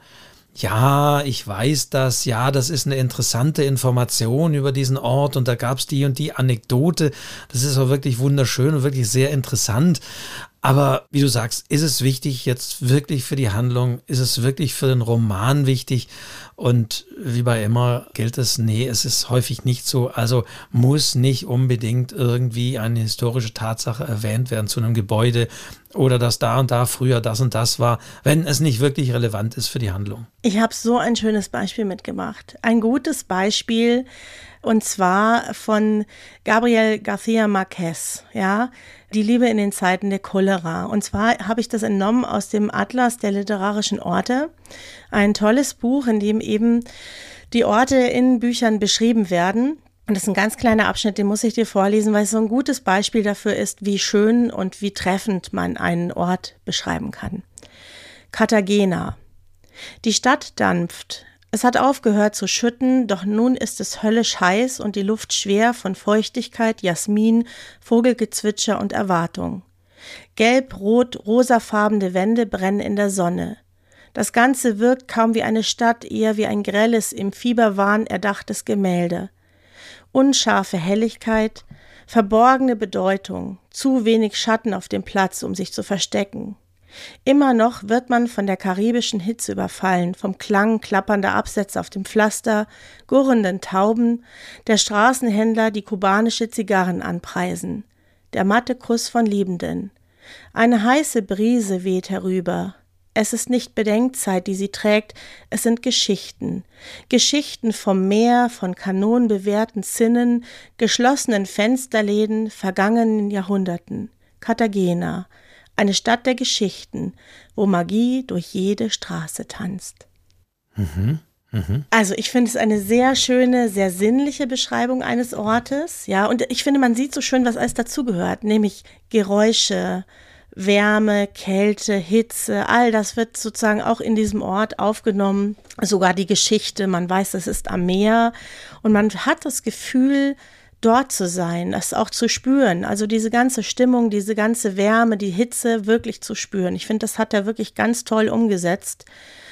ja, ich weiß das, ja, das ist eine interessante Information über diesen Ort und da gab es die und die Anekdote. Das ist auch wirklich wunderschön und wirklich sehr interessant. Aber wie du sagst, ist es wichtig jetzt wirklich für die Handlung? Ist es wirklich für den Roman wichtig? Und wie bei immer gilt es, nee, es ist häufig nicht so. Also muss nicht unbedingt irgendwie eine historische Tatsache erwähnt werden zu einem Gebäude oder dass da und da früher das und das war, wenn es nicht wirklich relevant ist für die Handlung. Ich habe so ein schönes Beispiel mitgemacht. Ein gutes Beispiel und zwar von Gabriel García Marquez, ja, Die Liebe in den Zeiten der Cholera. Und zwar habe ich das entnommen aus dem Atlas der literarischen Orte, ein tolles Buch, in dem eben die Orte in Büchern beschrieben werden. Und das ist ein ganz kleiner Abschnitt, den muss ich dir vorlesen, weil es so ein gutes Beispiel dafür ist, wie schön und wie treffend man einen Ort beschreiben kann. Cartagena. Die Stadt dampft, es hat aufgehört zu schütten, doch nun ist es höllisch heiß und die Luft schwer von Feuchtigkeit, Jasmin, Vogelgezwitscher und Erwartung. Gelb, rot, rosafarbene Wände brennen in der Sonne. Das Ganze wirkt kaum wie eine Stadt, eher wie ein grelles, im Fieberwahn erdachtes Gemälde. Unscharfe Helligkeit, verborgene Bedeutung, zu wenig Schatten auf dem Platz, um sich zu verstecken. Immer noch wird man von der karibischen Hitze überfallen, vom Klang klappernder Absätze auf dem Pflaster, gurrenden Tauben, der Straßenhändler, die kubanische Zigarren anpreisen, der matte Kuss von Liebenden. Eine heiße Brise weht herüber. Es ist nicht Bedenkzeit, die sie trägt, es sind Geschichten. Geschichten vom Meer, von kanonenbewehrten Zinnen, geschlossenen Fensterläden, vergangenen Jahrhunderten. Cartagena, eine Stadt der Geschichten, wo Magie durch jede Straße tanzt. Mhm. Mhm. Also ich finde es eine sehr schöne, sehr sinnliche Beschreibung eines Ortes, ja, und ich finde, man sieht so schön, was alles dazugehört, nämlich Geräusche, Wärme, Kälte, Hitze, all das wird sozusagen auch in diesem Ort aufgenommen. Sogar die Geschichte, man weiß, es ist am Meer und man hat das Gefühl, dort zu sein, das auch zu spüren. Also diese ganze Stimmung, diese ganze Wärme, die Hitze wirklich zu spüren. Ich finde, das hat er wirklich ganz toll umgesetzt.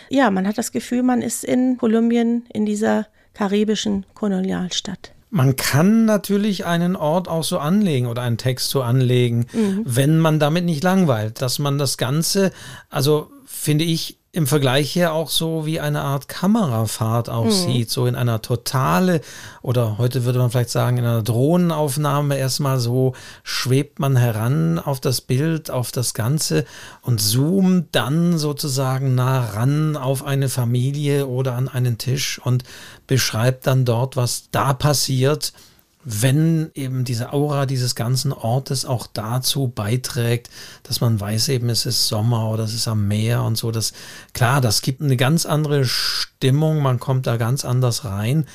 Ja, man hat das Gefühl, man ist in Kolumbien, in dieser karibischen Kolonialstadt. Man kann natürlich einen Ort auch so anlegen oder einen Text so anlegen, mhm. wenn man damit nicht langweilt, dass man das Ganze, also finde ich, im Vergleich her auch so wie eine Art Kamerafahrt aussieht, mhm. so in einer totale oder heute würde man vielleicht sagen in einer Drohnenaufnahme erstmal so schwebt man heran auf das Bild, auf das Ganze und zoomt dann sozusagen nah ran auf eine Familie oder an einen Tisch und beschreibt dann dort, was da passiert wenn eben diese Aura dieses ganzen Ortes auch dazu beiträgt, dass man weiß eben, es ist Sommer oder es ist am Meer und so. Das, klar, das gibt eine ganz andere Stimmung, man kommt da ganz anders rein.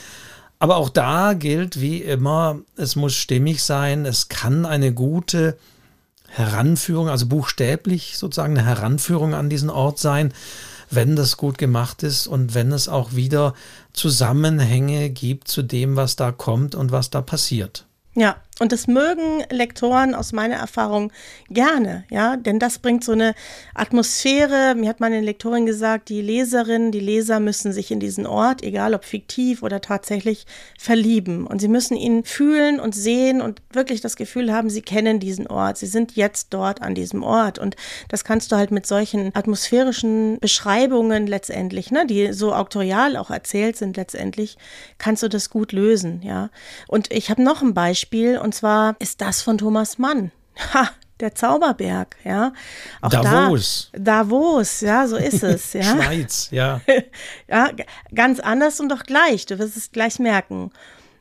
Aber auch da gilt wie immer, es muss stimmig sein, es kann eine gute Heranführung, also buchstäblich sozusagen eine Heranführung an diesen Ort sein wenn das gut gemacht ist und wenn es auch wieder Zusammenhänge gibt zu dem, was da kommt und was da passiert. Ja, und das mögen Lektoren aus meiner Erfahrung gerne, ja, denn das bringt so eine Atmosphäre. Mir hat meine Lektorin gesagt, die Leserinnen, die Leser müssen sich in diesen Ort, egal ob fiktiv oder tatsächlich, verlieben. Und sie müssen ihn fühlen und sehen und wirklich das Gefühl haben, sie kennen diesen Ort. Sie sind jetzt dort an diesem Ort. Und das kannst du halt mit solchen atmosphärischen Beschreibungen letztendlich, ne, die so auktorial auch erzählt sind letztendlich, kannst du das gut lösen, ja. Und ich habe noch ein Beispiel und zwar ist das von Thomas Mann. Ha, der Zauberberg, ja. Auch Davos. Da, Davos, ja, so ist es, ja. Schweiz, ja. ja, ganz anders und doch gleich, du wirst es gleich merken.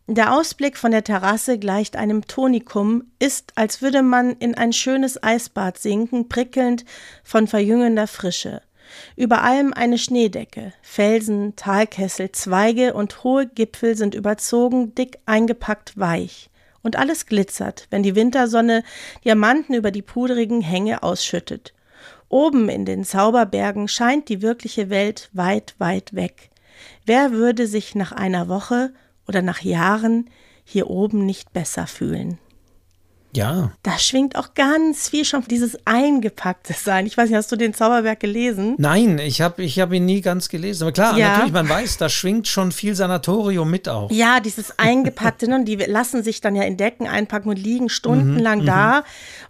Der Ausblick von der Terrasse gleicht einem Tonikum, ist, als würde man in ein schönes Eisbad sinken, prickelnd von verjüngender Frische. Über allem eine Schneedecke. Felsen, Talkessel, Zweige und hohe Gipfel sind überzogen, dick eingepackt weich. Und alles glitzert, wenn die Wintersonne Diamanten über die pudrigen Hänge ausschüttet. Oben in den Zauberbergen scheint die wirkliche Welt weit, weit weg. Wer würde sich nach einer Woche oder nach Jahren hier oben nicht besser fühlen. Ja. Da schwingt auch ganz viel schon dieses eingepackte Sein. Ich weiß nicht, hast du den Zauberberg gelesen? Nein, ich habe ich hab ihn nie ganz gelesen. Aber klar, ja. natürlich, man weiß, da schwingt schon viel Sanatorium mit auch. Ja, dieses eingepackte, ne, die lassen sich dann ja in Decken einpacken und liegen stundenlang mhm, da. Mhm.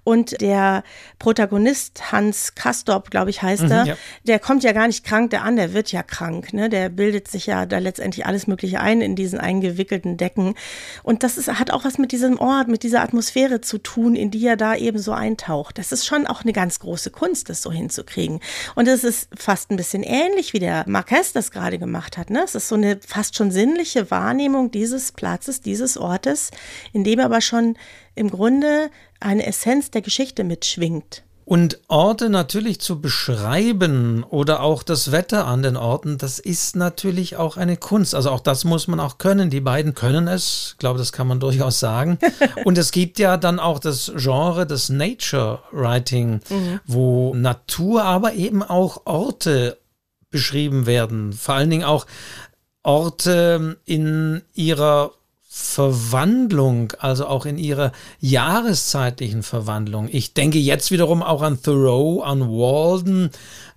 Und der Protagonist, Hans Kastorp, glaube ich, heißt mhm, er, ja. der kommt ja gar nicht krank der an, der wird ja krank. Ne? Der bildet sich ja da letztendlich alles Mögliche ein in diesen eingewickelten Decken. Und das ist, hat auch was mit diesem Ort, mit dieser Atmosphäre zu zu tun, in die er da eben so eintaucht. Das ist schon auch eine ganz große Kunst, das so hinzukriegen. Und es ist fast ein bisschen ähnlich, wie der Marquez das gerade gemacht hat. Ne? Es ist so eine fast schon sinnliche Wahrnehmung dieses Platzes, dieses Ortes, in dem aber schon im Grunde eine Essenz der Geschichte mitschwingt. Und Orte natürlich zu beschreiben oder auch das Wetter an den Orten, das ist natürlich auch eine Kunst. Also auch das muss man auch können. Die beiden können es, ich glaube, das kann man durchaus sagen. Und es gibt ja dann auch das Genre des Nature Writing, mhm. wo Natur, aber eben auch Orte beschrieben werden. Vor allen Dingen auch Orte in ihrer Verwandlung, also auch in ihrer jahreszeitlichen Verwandlung. Ich denke jetzt wiederum auch an Thoreau, an Walden,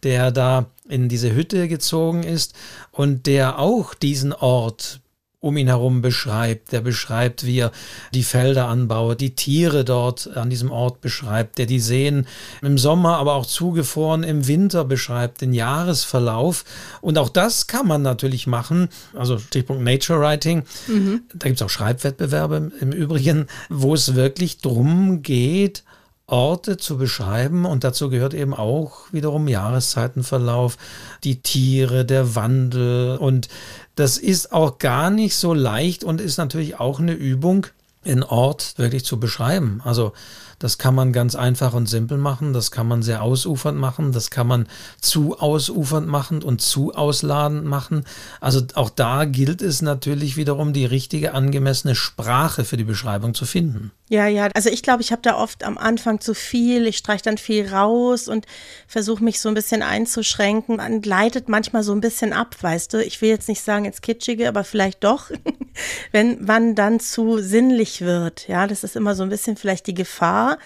der da in diese Hütte gezogen ist und der auch diesen Ort um ihn herum beschreibt. Der beschreibt, wie er die Felder anbaut, die Tiere dort an diesem Ort beschreibt, der die Seen im Sommer, aber auch zugefroren im Winter beschreibt, den Jahresverlauf. Und auch das kann man natürlich machen. Also Stichpunkt Nature Writing. Mhm. Da gibt es auch Schreibwettbewerbe im Übrigen, wo es wirklich drum geht, Orte zu beschreiben und dazu gehört eben auch wiederum Jahreszeitenverlauf, die Tiere, der Wandel und das ist auch gar nicht so leicht und ist natürlich auch eine Übung, einen Ort wirklich zu beschreiben. Also das kann man ganz einfach und simpel machen, das kann man sehr ausufernd machen, das kann man zu ausufernd machen und zu ausladend machen. Also auch da gilt es natürlich wiederum, die richtige angemessene Sprache für die Beschreibung zu finden. Ja, ja, also ich glaube, ich habe da oft am Anfang zu viel, ich streiche dann viel raus und versuche mich so ein bisschen einzuschränken Man leitet manchmal so ein bisschen ab, weißt du. Ich will jetzt nicht sagen ins Kitschige, aber vielleicht doch, wenn man dann zu sinnlich wird. Ja, das ist immer so ein bisschen vielleicht die Gefahr,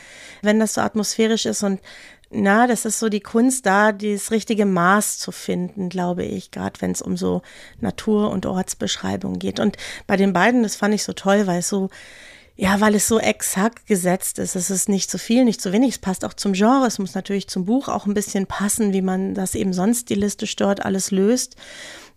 wenn das so atmosphärisch ist und na, das ist so die Kunst da, das richtige Maß zu finden, glaube ich, gerade wenn es um so Natur- und Ortsbeschreibung geht. Und bei den beiden, das fand ich so toll, weil es so ja, weil es so exakt gesetzt ist. Es ist nicht zu viel, nicht zu wenig. Es passt auch zum Genre. Es muss natürlich zum Buch auch ein bisschen passen, wie man das eben sonst stilistisch dort alles löst.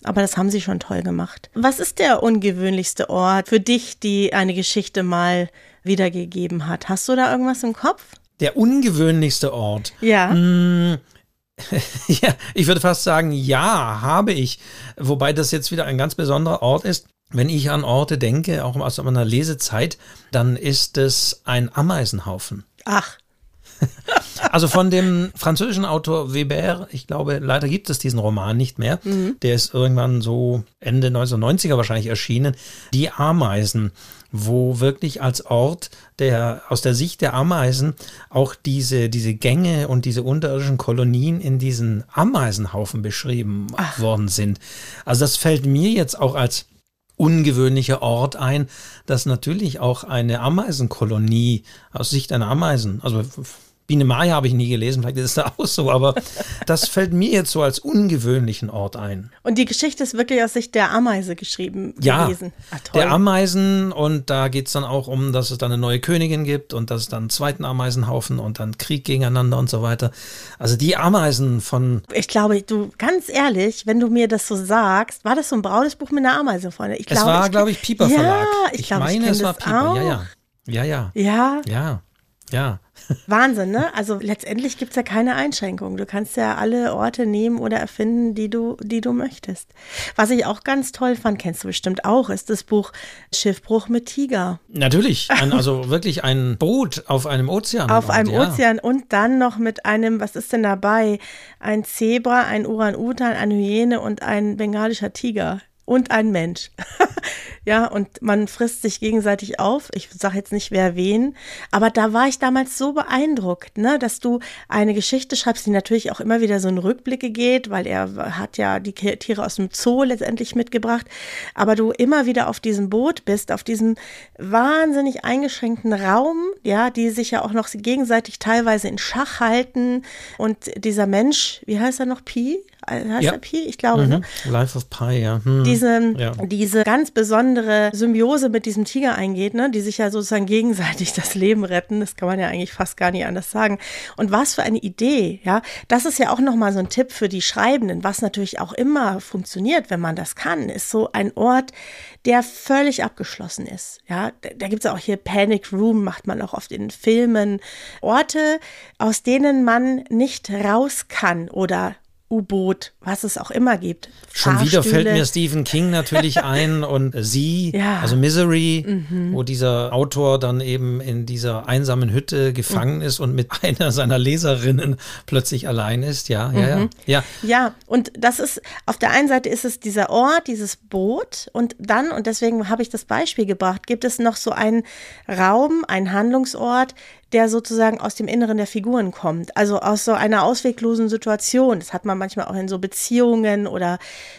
Aber das haben sie schon toll gemacht. Was ist der ungewöhnlichste Ort für dich, die eine Geschichte mal wiedergegeben hat? Hast du da irgendwas im Kopf? Der ungewöhnlichste Ort? Ja. Mmh. ja, ich würde fast sagen, ja, habe ich. Wobei das jetzt wieder ein ganz besonderer Ort ist. Wenn ich an Orte denke, auch aus meiner Lesezeit, dann ist es ein Ameisenhaufen. Ach. Also von dem französischen Autor Weber, ich glaube, leider gibt es diesen Roman nicht mehr. Mhm. Der ist irgendwann so Ende 1990er wahrscheinlich erschienen. Die Ameisen, wo wirklich als Ort der aus der Sicht der Ameisen auch diese, diese Gänge und diese unterirdischen Kolonien in diesen Ameisenhaufen beschrieben Ach. worden sind. Also das fällt mir jetzt auch als ungewöhnlicher Ort ein, dass natürlich auch eine Ameisenkolonie aus Sicht einer Ameisen, also Biene Maya habe ich nie gelesen, vielleicht ist es da auch so, aber das fällt mir jetzt so als ungewöhnlichen Ort ein. Und die Geschichte ist wirklich aus Sicht der Ameise geschrieben ja, gewesen. Ja, ah, der Ameisen und da geht es dann auch um, dass es dann eine neue Königin gibt und dass es dann einen zweiten Ameisenhaufen und dann Krieg gegeneinander und so weiter. Also die Ameisen von... Ich glaube, du, ganz ehrlich, wenn du mir das so sagst, war das so ein braunes Buch mit einer Ameise vorne? Ich es glaube, war, glaube ich, Pieper Verlag. Ja, ich, ich glaube, meine, ich es war Pieper, auch. ja, ja. Ja, ja. Ja. Ja. Wahnsinn, ne? Also letztendlich gibt es ja keine Einschränkungen. Du kannst ja alle Orte nehmen oder erfinden, die du, die du möchtest. Was ich auch ganz toll fand, kennst du bestimmt auch, ist das Buch Schiffbruch mit Tiger. Natürlich, ein, also wirklich ein Boot auf einem Ozean. Auf einem ja. Ozean und dann noch mit einem, was ist denn dabei? Ein Zebra, ein Uran-Utan, eine Hyäne und ein bengalischer Tiger und ein Mensch. ja, und man frisst sich gegenseitig auf. Ich sage jetzt nicht wer wen, aber da war ich damals so beeindruckt, ne, dass du eine Geschichte schreibst, die natürlich auch immer wieder so in Rückblicke geht, weil er hat ja die Tiere aus dem Zoo letztendlich mitgebracht, aber du immer wieder auf diesem Boot bist, auf diesem wahnsinnig eingeschränkten Raum, ja, die sich ja auch noch gegenseitig teilweise in Schach halten und dieser Mensch, wie heißt er noch, Pi? heißt ja. Pi? Ich glaube. Mhm. Ne? Life of Pi, ja. Hm. Diese, ja. diese ganz besondere Symbiose mit diesem Tiger eingeht, ne? die sich ja sozusagen gegenseitig das Leben retten. Das kann man ja eigentlich fast gar nicht anders sagen. Und was für eine Idee, ja. Das ist ja auch nochmal so ein Tipp für die Schreibenden, was natürlich auch immer funktioniert, wenn man das kann, ist so ein Ort, der völlig abgeschlossen ist. Ja, da, da gibt es auch hier Panic Room, macht man auch oft in Filmen. Orte, aus denen man nicht raus kann oder U-Boot, was es auch immer gibt. Schon wieder fällt mir Stephen King natürlich ein und sie, ja. also Misery, mhm. wo dieser Autor dann eben in dieser einsamen Hütte gefangen mhm. ist und mit einer seiner Leserinnen plötzlich allein ist. Ja, ja, ja, mhm. ja. Ja, und das ist, auf der einen Seite ist es dieser Ort, dieses Boot und dann, und deswegen habe ich das Beispiel gebracht, gibt es noch so einen Raum, einen Handlungsort, der sozusagen aus dem Inneren der Figuren kommt. Also aus so einer ausweglosen Situation. Das hat man manchmal auch in so Beziehungen oder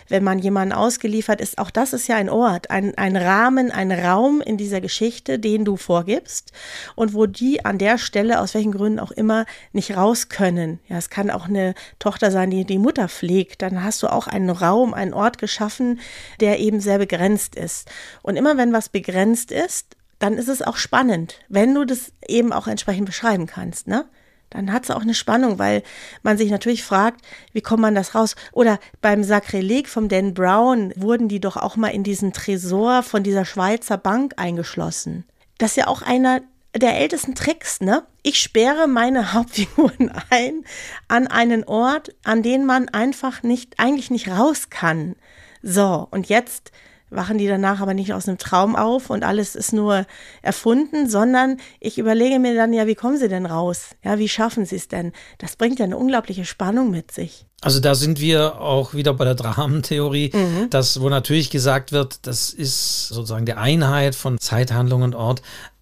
wenn man jemanden ausgeliefert ist. Auch das ist ja ein Ort, ein, ein Rahmen, ein Raum in dieser Geschichte, den du vorgibst und wo die an der Stelle, aus welchen Gründen auch immer, nicht raus können. Ja, es kann auch eine Tochter sein, die die Mutter pflegt. Dann hast du auch einen Raum, einen Ort geschaffen, der eben sehr begrenzt ist. Und immer wenn was begrenzt ist, dann ist es auch spannend, wenn du das eben auch entsprechend beschreiben kannst, ne? Dann hat es auch eine Spannung, weil man sich natürlich fragt, wie kommt man das raus? Oder beim Sakrileg vom Dan Brown wurden die doch auch mal in diesen Tresor von dieser Schweizer Bank eingeschlossen. Das ist ja auch einer der ältesten Tricks, ne? Ich sperre meine Hauptfiguren ein an einen Ort, an den man einfach nicht, eigentlich nicht raus kann. So, und jetzt wachen die danach aber nicht aus einem Traum auf und alles ist nur erfunden, sondern ich überlege mir dann ja, wie kommen sie denn raus? Ja, wie schaffen sie es denn? Das bringt ja eine unglaubliche Spannung mit sich. Also da sind wir auch wieder bei der Dramentheorie, mhm. dass wo natürlich gesagt wird, das ist sozusagen die Einheit von Zeit, Handlung und Ort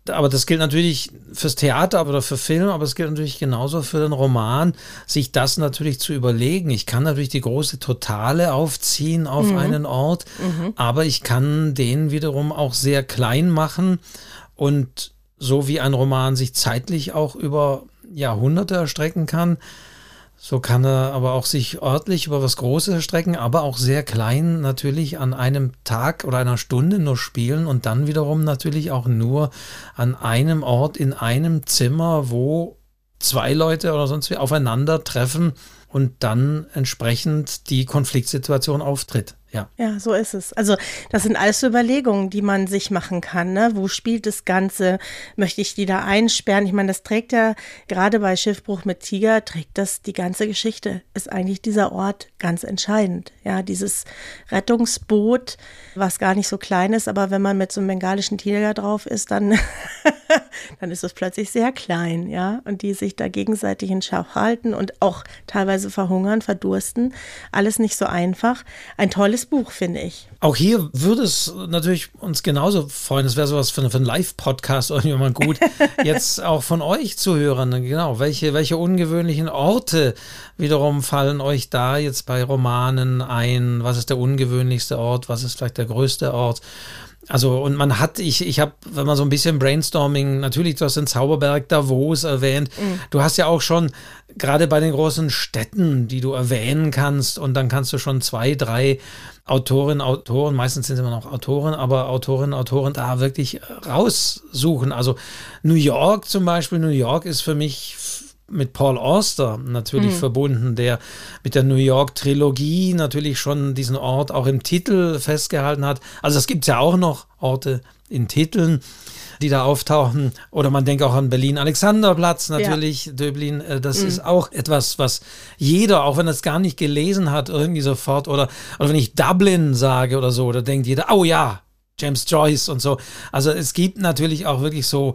aber das gilt natürlich fürs Theater oder für Film, aber es gilt natürlich genauso für den Roman, sich das natürlich zu überlegen. Ich kann natürlich die große Totale aufziehen auf mhm. einen Ort, mhm. aber ich kann den wiederum auch sehr klein machen und so wie ein Roman sich zeitlich auch über Jahrhunderte erstrecken kann, so kann er aber auch sich örtlich über was Großes erstrecken, aber auch sehr klein natürlich an einem Tag oder einer Stunde nur spielen und dann wiederum natürlich auch nur an einem Ort in einem Zimmer, wo zwei Leute oder sonst wie aufeinandertreffen und dann entsprechend die Konfliktsituation auftritt. Ja. Ja, so ist es. Also, das sind alles so Überlegungen, die man sich machen kann. Ne? Wo spielt das Ganze? Möchte ich die da einsperren? Ich meine, das trägt ja gerade bei Schiffbruch mit Tiger, trägt das die ganze Geschichte. Ist eigentlich dieser Ort ganz entscheidend. Ja, dieses Rettungsboot, was gar nicht so klein ist, aber wenn man mit so einem bengalischen Tiger drauf ist, dann, dann ist es plötzlich sehr klein. Ja, und die sich da gegenseitig in Schach halten und auch teilweise verhungern, verdursten. Alles nicht so einfach. Ein tolles tolles Buch, finde ich. Auch hier würde es natürlich uns genauso freuen, es wäre sowas für, für einen Live-Podcast irgendwie mal gut, jetzt auch von euch zu hören. Genau, welche, welche ungewöhnlichen Orte wiederum fallen euch da jetzt bei Romanen ein? Was ist der ungewöhnlichste Ort? Was ist vielleicht der größte Ort? Also, und man hat, ich, ich habe, wenn man so ein bisschen Brainstorming, natürlich, du hast den Zauberberg Davos erwähnt. Mhm. Du hast ja auch schon, gerade bei den großen Städten, die du erwähnen kannst, und dann kannst du schon zwei, drei Autorinnen, Autoren, meistens sind es immer noch Autoren, aber Autorinnen, Autoren da wirklich raussuchen. Also New York zum Beispiel, New York ist für mich mit Paul Auster natürlich mhm. verbunden, der mit der New York Trilogie natürlich schon diesen Ort auch im Titel festgehalten hat. Also es gibt ja auch noch Orte in Titeln die da auftauchen. Oder man denkt auch an Berlin-Alexanderplatz natürlich, ja. Döblin. Äh, das mhm. ist auch etwas, was jeder, auch wenn er es gar nicht gelesen hat, irgendwie sofort. Oder, oder wenn ich Dublin sage oder so, da denkt jeder, oh ja, James Joyce und so. Also es gibt natürlich auch wirklich so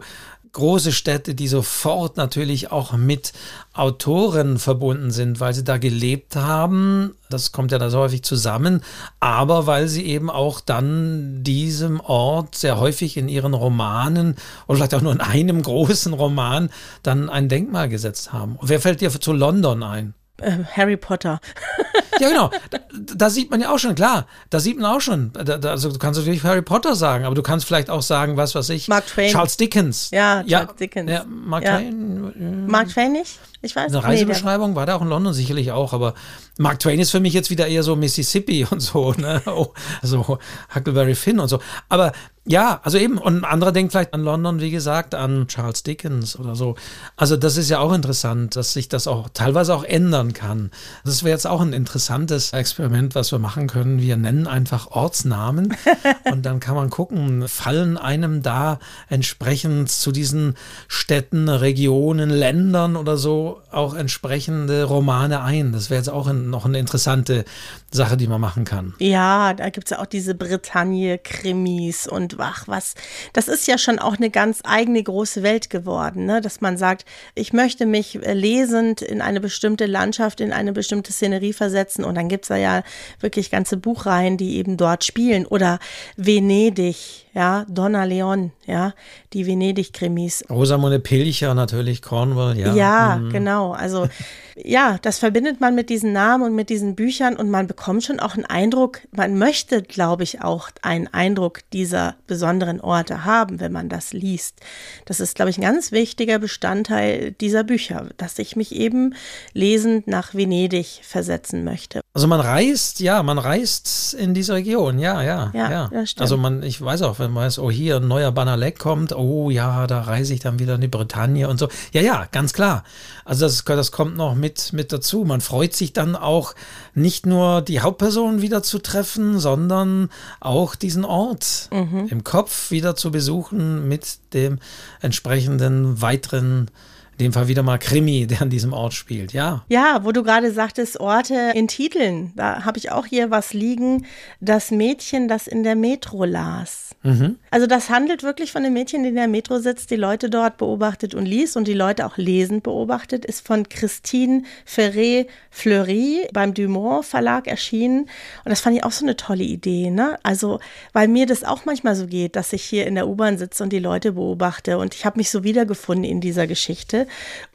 große Städte, die sofort natürlich auch mit Autoren verbunden sind, weil sie da gelebt haben. Das kommt ja da so häufig zusammen, aber weil sie eben auch dann diesem Ort sehr häufig in ihren Romanen oder vielleicht auch nur in einem großen Roman dann ein Denkmal gesetzt haben. wer fällt dir zu London ein? Äh, Harry Potter. ja, genau. Da, da, sieht man ja auch schon, klar, da sieht man auch schon. Da, da, also du kannst natürlich Harry Potter sagen, aber du kannst vielleicht auch sagen, was weiß ich. Mark Twain. Charles Dickens. Ja, Charles ja, Dickens. Ja, Mark ja. Twain. Äh, Mark Twain nicht? Ich weiß Eine Reisebeschreibung nee, war da auch in London sicherlich auch, aber Mark Twain ist für mich jetzt wieder eher so Mississippi und so, ne? Oh, so Huckleberry Finn und so. Aber ja, also eben, und ein anderer denkt vielleicht an London, wie gesagt, an Charles Dickens oder so. Also das ist ja auch interessant, dass sich das auch teilweise auch ändern kann. Das wäre jetzt auch ein interessantes Experiment, was wir machen können. Wir nennen einfach Ortsnamen und dann kann man gucken, fallen einem da entsprechend zu diesen Städten, Regionen, Ländern oder so auch entsprechende Romane ein. Das wäre jetzt auch ein, noch eine interessante Sache, die man machen kann. Ja, da gibt es ja auch diese Bretagne-Krimis und ach was. Das ist ja schon auch eine ganz eigene große Welt geworden, ne? dass man sagt, ich möchte mich äh, lesend in eine bestimmte Landschaft, in eine bestimmte Szenerie versetzen und dann gibt es da ja wirklich ganze Buchreihen, die eben dort spielen oder Venedig, ja, Donna Leon, ja, die Venedig-Krimis. Rosamunde Pilcher natürlich, Cornwall, ja. Ja, mhm. genau. Also ja, das verbindet man mit diesen Namen und mit diesen Büchern und man bekommt schon auch einen Eindruck, man möchte, glaube ich, auch einen Eindruck dieser besonderen Orte haben, wenn man das liest. Das ist, glaube ich, ein ganz wichtiger Bestandteil dieser Bücher, dass ich mich eben lesend nach Venedig versetzen möchte. Also man reist, ja, man reist in diese Region, ja, ja, ja. ja. Also man, ich weiß auch, wenn man weiß, oh hier ein neuer Banalek kommt, oh ja, da reise ich dann wieder in die Bretagne und so. Ja, ja, ganz klar. Also das, das kommt noch mit, mit dazu. Man freut sich dann auch nicht nur die Hauptperson wieder zu treffen, sondern auch diesen Ort mhm. im Kopf wieder zu besuchen mit dem entsprechenden weiteren in dem Fall wieder mal Krimi, der an diesem Ort spielt, ja. Ja, wo du gerade sagtest, Orte in Titeln. Da habe ich auch hier was liegen. Das Mädchen, das in der Metro las. Mhm. Also das handelt wirklich von einem Mädchen, die in der Metro sitzt, die Leute dort beobachtet und liest und die Leute auch lesend beobachtet, ist von Christine Ferré Fleury beim Dumont Verlag erschienen. Und das fand ich auch so eine tolle Idee. Ne? Also, weil mir das auch manchmal so geht, dass ich hier in der U-Bahn sitze und die Leute beobachte. Und ich habe mich so wiedergefunden in dieser Geschichte.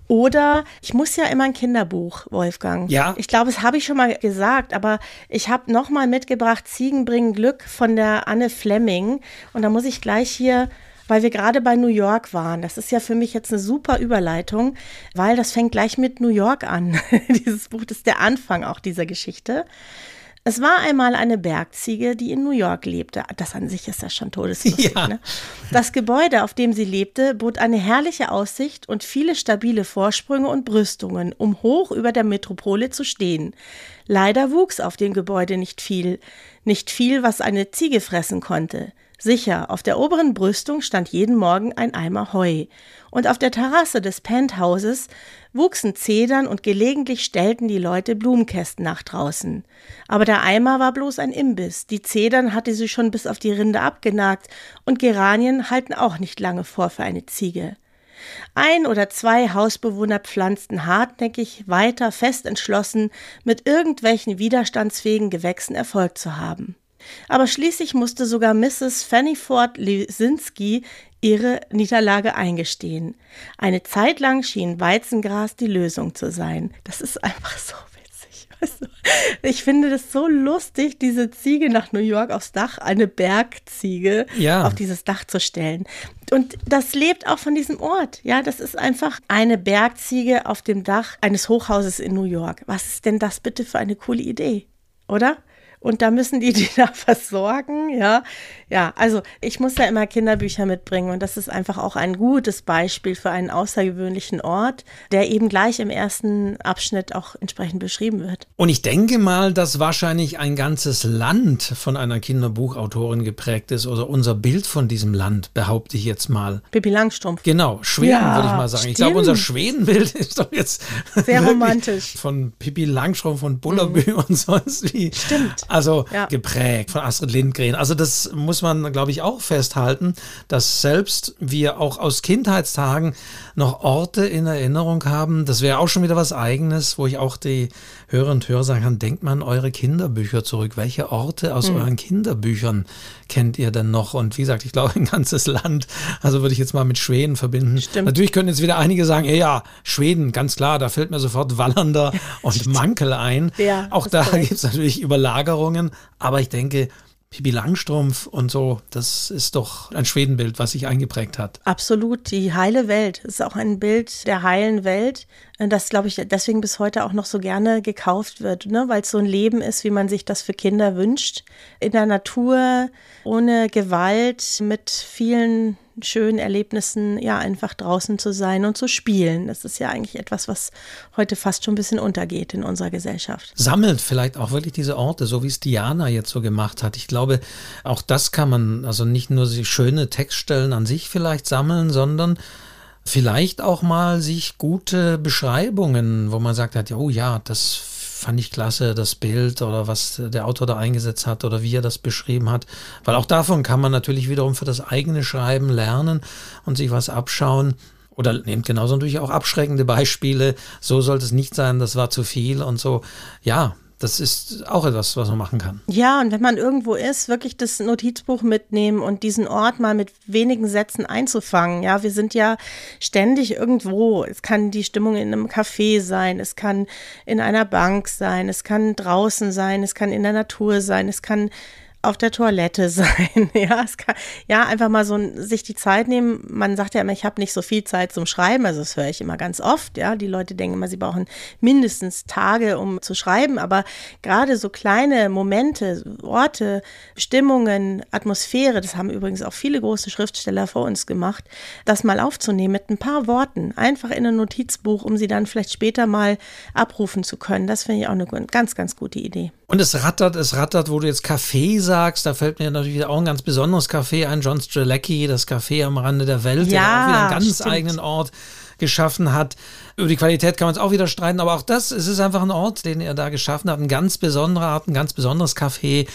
Oder ich muss ja immer ein Kinderbuch, Wolfgang. Ja. Ich glaube, das habe ich schon mal gesagt, aber ich habe nochmal mitgebracht Ziegen bringen Glück von der Anne Fleming. Und da muss ich gleich hier weil wir gerade bei New York waren. Das ist ja für mich jetzt eine super Überleitung, weil das fängt gleich mit New York an. Dieses Buch das ist der Anfang auch dieser Geschichte. Es war einmal eine Bergziege, die in New York lebte. Das an sich ist ja schon todeslustig. Ja. Ne? Das Gebäude, auf dem sie lebte, bot eine herrliche Aussicht und viele stabile Vorsprünge und Brüstungen, um hoch über der Metropole zu stehen. Leider wuchs auf dem Gebäude nicht viel, nicht viel, was eine Ziege fressen konnte. Sicher, auf der oberen Brüstung stand jeden Morgen ein Eimer Heu, und auf der Terrasse des Penthauses wuchsen Zedern und gelegentlich stellten die Leute Blumenkästen nach draußen. Aber der Eimer war bloß ein Imbiss, die Zedern hatte sie schon bis auf die Rinde abgenagt, und Geranien halten auch nicht lange vor für eine Ziege. Ein oder zwei Hausbewohner pflanzten hartnäckig weiter fest entschlossen, mit irgendwelchen widerstandsfähigen Gewächsen Erfolg zu haben. Aber schließlich musste sogar Mrs. Fannyford Lesinski ihre Niederlage eingestehen. Eine Zeit lang schien Weizengras die Lösung zu sein. Das ist einfach so witzig. Ich finde das so lustig, diese Ziege nach New York aufs Dach, eine Bergziege ja. auf dieses Dach zu stellen. Und das lebt auch von diesem Ort. Ja, das ist einfach eine Bergziege auf dem Dach eines Hochhauses in New York. Was ist denn das bitte für eine coole Idee? Oder? Und da müssen die die da versorgen, ja. Ja, also ich muss da immer Kinderbücher mitbringen und das ist einfach auch ein gutes Beispiel für einen außergewöhnlichen Ort, der eben gleich im ersten Abschnitt auch entsprechend beschrieben wird. Und ich denke mal, dass wahrscheinlich ein ganzes Land von einer Kinderbuchautorin geprägt ist oder unser Bild von diesem Land, behaupte ich jetzt mal. Pippi Langstrumpf. Genau, Schweden ja, würde ich mal sagen. Stimmt. Ich glaube, unser Schwedenbild ist doch jetzt sehr romantisch. Von Pippi Langstrumpf und Bullerbü mhm. und sonst wie. Stimmt. Also ja. geprägt von Astrid Lindgren. Also das muss man, glaube ich, auch festhalten, dass selbst wir auch aus Kindheitstagen noch Orte in Erinnerung haben. Das wäre auch schon wieder was Eigenes, wo ich auch die Hörer und kann, denkt mal an eure Kinderbücher zurück. Welche Orte aus mhm. euren Kinderbüchern kennt ihr denn noch? Und wie gesagt, ich glaube, ein ganzes Land. Also würde ich jetzt mal mit Schweden verbinden. Stimmt. Natürlich können jetzt wieder einige sagen, ja, ja, Schweden, ganz klar, da fällt mir sofort Wallander und Mankel ein. Ja, auch da gibt es natürlich Überlagerungen. Aber ich denke, Pippi Langstrumpf und so, das ist doch ein Schwedenbild, was sich eingeprägt hat. Absolut, die heile Welt ist auch ein Bild der heilen Welt, äh, das, glaube ich, deswegen bis heute auch noch so gerne gekauft wird, ne? weil es so ein Leben ist, wie man sich das für Kinder wünscht. In der Natur, ohne Gewalt, mit vielen schönen Erlebnissen, ja, einfach draußen zu sein und zu spielen. Das ist ja eigentlich etwas, was heute fast schon ein bisschen untergeht in unserer Gesellschaft. Sammelt vielleicht auch wirklich diese Orte, so wie es Diana jetzt so gemacht hat. Ich glaube, auch das kann man, also nicht nur schöne Textstellen an sich vielleicht sammeln, sondern vielleicht auch mal sich gute Beschreibungen, wo man sagt hat, oh ja, das fand ich klasse, das Bild oder was der Autor da eingesetzt hat oder wie er das beschrieben hat. Weil auch davon kann man natürlich wiederum für das eigene Schreiben lernen und sich was abschauen. Oder nehmt genauso natürlich auch abschreckende Beispiele. So sollte es nicht sein, das war zu viel und so. Ja, das ist auch etwas, was man machen kann. Ja, und wenn man irgendwo ist, wirklich das Notizbuch mitnehmen und diesen Ort mal mit wenigen Sätzen einzufangen. Ja, wir sind ja ständig irgendwo. Es kann die Stimmung in einem Café sein, es kann in einer Bank sein, es kann draußen sein, es kann in der Natur sein, es kann auf der Toilette sein. ja, kann, ja, einfach mal so sich die Zeit nehmen. Man sagt ja immer, ich habe nicht so viel Zeit zum Schreiben. Also das höre ich immer ganz oft. Ja, die Leute denken immer, sie brauchen mindestens Tage, um zu schreiben. Aber gerade so kleine Momente, Orte, Stimmungen, Atmosphäre, das haben übrigens auch viele große Schriftsteller vor uns gemacht, das mal aufzunehmen mit ein paar Worten, einfach in ein Notizbuch, um sie dann vielleicht später mal abrufen zu können. Das finde ich auch eine ganz, ganz gute Idee. Und es rattert, es rattert, wo du jetzt Kaffee sagst, da fällt mir natürlich auch ein ganz besonderes Café ein, John Strelecki, das Café am Rande der Welt, ja, der auch wieder einen ganz stimmt. eigenen Ort geschaffen hat. Über die Qualität kann man es auch wieder streiten, aber auch das, es ist einfach ein Ort, den er da geschaffen hat, ein ganz besonderer Art, ein ganz besonderes Café.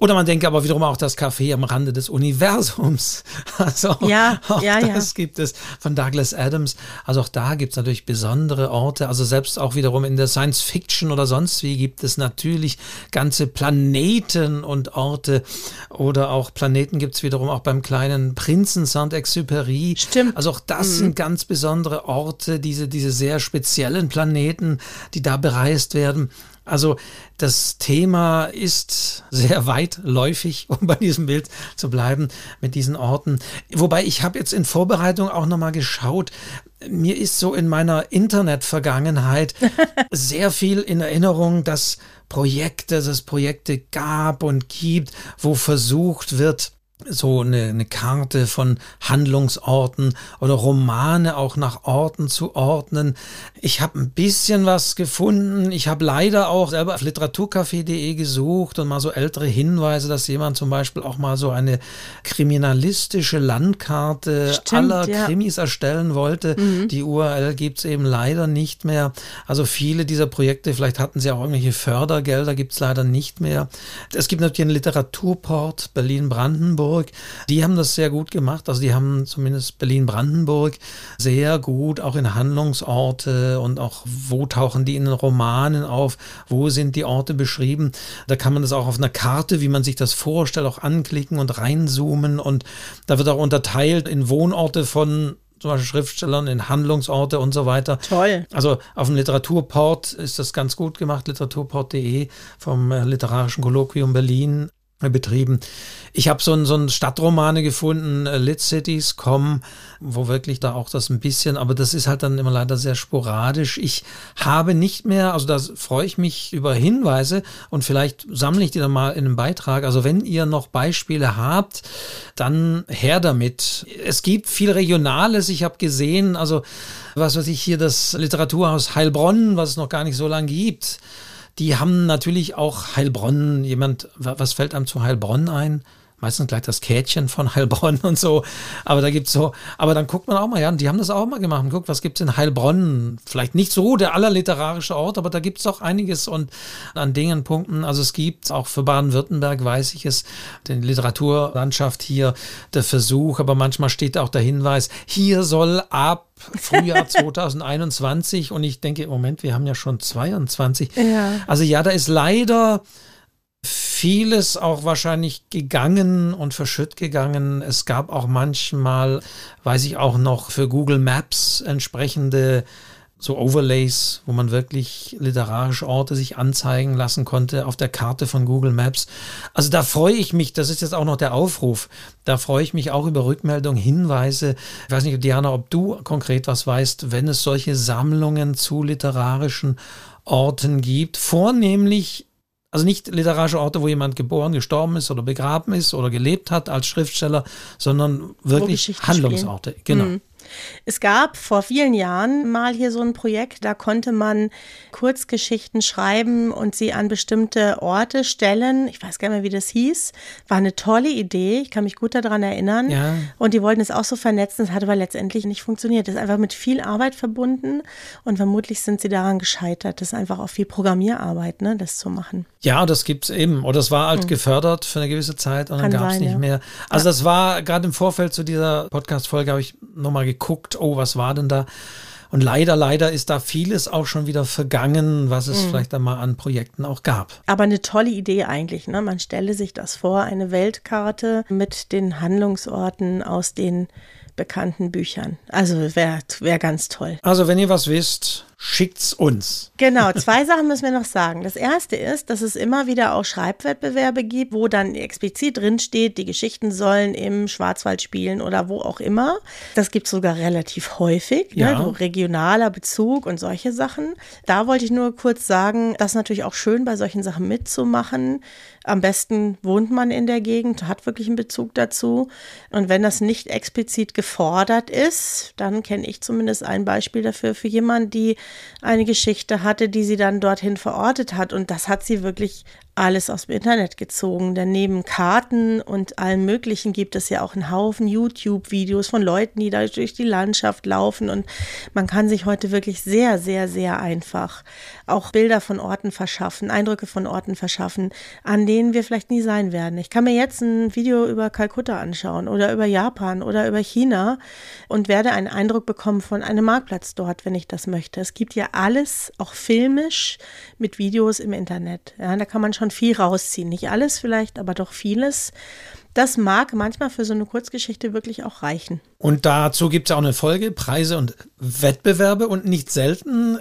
Oder man denke aber wiederum auch das Café am Rande des Universums. Also ja, auch ja, das ja. gibt es von Douglas Adams. Also auch da gibt es natürlich besondere Orte. Also selbst auch wiederum in der Science Fiction oder sonst wie gibt es natürlich ganze Planeten und Orte. Oder auch Planeten gibt es wiederum auch beim kleinen Prinzen Saint-Exupéry. Stimmt. Also auch das mhm. sind ganz besondere Orte, diese, diese sehr speziellen Planeten, die da bereist werden. Also das Thema ist sehr weitläufig, um bei diesem Bild zu bleiben, mit diesen Orten. Wobei ich habe jetzt in Vorbereitung auch nochmal geschaut, mir ist so in meiner Internet-Vergangenheit sehr viel in Erinnerung, dass Projekte, dass es Projekte gab und gibt, wo versucht wird, so eine, eine Karte von Handlungsorten oder Romane auch nach Orten zu ordnen. Ich habe ein bisschen was gefunden. Ich habe leider auch selber auf literaturcafé.de gesucht und mal so ältere Hinweise, dass jemand zum Beispiel auch mal so eine kriminalistische Landkarte Stimmt, aller ja. Krimis erstellen wollte. Mhm. Die URL gibt's eben leider nicht mehr. Also viele dieser Projekte, vielleicht hatten sie auch irgendwelche Fördergelder, gibt's leider nicht mehr. Es gibt natürlich einen Literaturport Berlin-Brandenburg. Die haben das sehr gut gemacht. Also die haben zumindest Berlin-Brandenburg sehr gut auch in Handlungsorte und auch wo tauchen die in den Romanen auf, wo sind die Orte beschrieben. Da kann man das auch auf einer Karte, wie man sich das vorstellt, auch anklicken und reinzoomen. Und da wird auch unterteilt in Wohnorte von zum Beispiel Schriftstellern, in Handlungsorte und so weiter. Toll. Also auf dem Literaturport ist das ganz gut gemacht, literaturport.de vom äh, Literarischen Kolloquium Berlin betrieben. Ich habe so einen so Stadtromane gefunden, äh, Lit Cities, Com, wo wirklich da auch das ein bisschen, aber das ist halt dann immer leider sehr sporadisch. Ich habe nicht mehr, also da freue ich mich über Hinweise und vielleicht sammle ich die dann mal in einem Beitrag. Also wenn ihr noch Beispiele habt, dann her damit. Es gibt viel Regionales. Ich habe gesehen, also was weiß ich hier, das Literaturhaus Heilbronn, was es noch gar nicht so lange gibt die haben natürlich auch Heilbronn, jemand, was fällt einem zu Heilbronn ein? Meistens gleich das Kätchen von Heilbronn und so. Aber da gibt es so, aber dann guckt man auch mal, ja, die haben das auch mal gemacht. Guckt, was gibt es in Heilbronn? Vielleicht nicht so der allerliterarische Ort, aber da gibt es auch einiges und an Dingen, Punkten. Also es gibt auch für Baden-Württemberg, weiß ich es, den Literaturlandschaft hier der Versuch, aber manchmal steht auch der Hinweis, hier soll ab Frühjahr 2021 und ich denke, im Moment, wir haben ja schon 22. Ja. Also ja, da ist leider vieles auch wahrscheinlich gegangen und verschütt gegangen. Es gab auch manchmal, weiß ich auch noch, für Google Maps entsprechende so Overlays, wo man wirklich literarische Orte sich anzeigen lassen konnte auf der Karte von Google Maps. Also da freue ich mich, das ist jetzt auch noch der Aufruf, da freue ich mich auch über Rückmeldungen, Hinweise. Ich weiß nicht, Diana, ob du konkret was weißt, wenn es solche Sammlungen zu literarischen Orten gibt, vornehmlich also nicht literarische Orte, wo jemand geboren, gestorben ist oder begraben ist oder gelebt hat als Schriftsteller, sondern wirklich Handlungsorte. Spielen. Genau. Mhm. Es gab vor vielen Jahren mal hier so ein Projekt, da konnte man Kurzgeschichten schreiben und sie an bestimmte Orte stellen. Ich weiß gar nicht mehr, wie das hieß. War eine tolle Idee. Ich kann mich gut daran erinnern. Ja. Und die wollten es auch so vernetzen. Es hat aber letztendlich nicht funktioniert. Das ist einfach mit viel Arbeit verbunden und vermutlich sind sie daran gescheitert. Das ist einfach auch viel Programmierarbeit, ne, das zu machen. Ja, das gibt es eben. Oder es war halt hm. gefördert für eine gewisse Zeit und Kann dann gab es nicht ja. mehr. Also ja. das war gerade im Vorfeld zu dieser Podcast-Folge, habe ich nochmal geguckt, oh, was war denn da? Und leider, leider ist da vieles auch schon wieder vergangen, was es mhm. vielleicht einmal an Projekten auch gab. Aber eine tolle Idee eigentlich. Ne? Man stelle sich das vor, eine Weltkarte mit den Handlungsorten aus den bekannten Büchern. Also wäre wär ganz toll. Also wenn ihr was wisst, schickt's uns. Genau, zwei Sachen müssen wir noch sagen. Das erste ist, dass es immer wieder auch Schreibwettbewerbe gibt, wo dann explizit drin steht, die Geschichten sollen im Schwarzwald spielen oder wo auch immer. Das gibt es sogar relativ häufig, ne? ja. ne? so regionaler Bezug und solche Sachen. Da wollte ich nur kurz sagen, das ist natürlich auch schön, bei solchen Sachen mitzumachen. Am besten wohnt man in der Gegend, hat wirklich einen Bezug dazu. Und wenn das nicht explizit gefordert ist, dann kenne ich zumindest ein Beispiel dafür für jemanden, die eine Geschichte hatte, die sie dann dorthin verortet hat. Und das hat sie wirklich alles aus dem Internet gezogen. Denn neben Karten und allem Möglichen gibt es ja auch einen Haufen YouTube-Videos von Leuten, die da durch die Landschaft laufen. Und man kann sich heute wirklich sehr, sehr, sehr einfach auch Bilder von Orten verschaffen, Eindrücke von Orten verschaffen, an denen wir vielleicht nie sein werden. Ich kann mir jetzt ein Video über Kalkutta anschauen oder über Japan oder über China und werde einen Eindruck bekommen von einem Marktplatz dort, wenn ich das möchte. Es gibt ja alles, auch filmisch, mit Videos im Internet. Ja, da kann man schon schon viel rausziehen. Nicht alles vielleicht, aber doch vieles. Das mag manchmal für so eine Kurzgeschichte wirklich auch reichen. Und dazu gibt es auch eine Folge, Preise und Wettbewerbe. Und nicht selten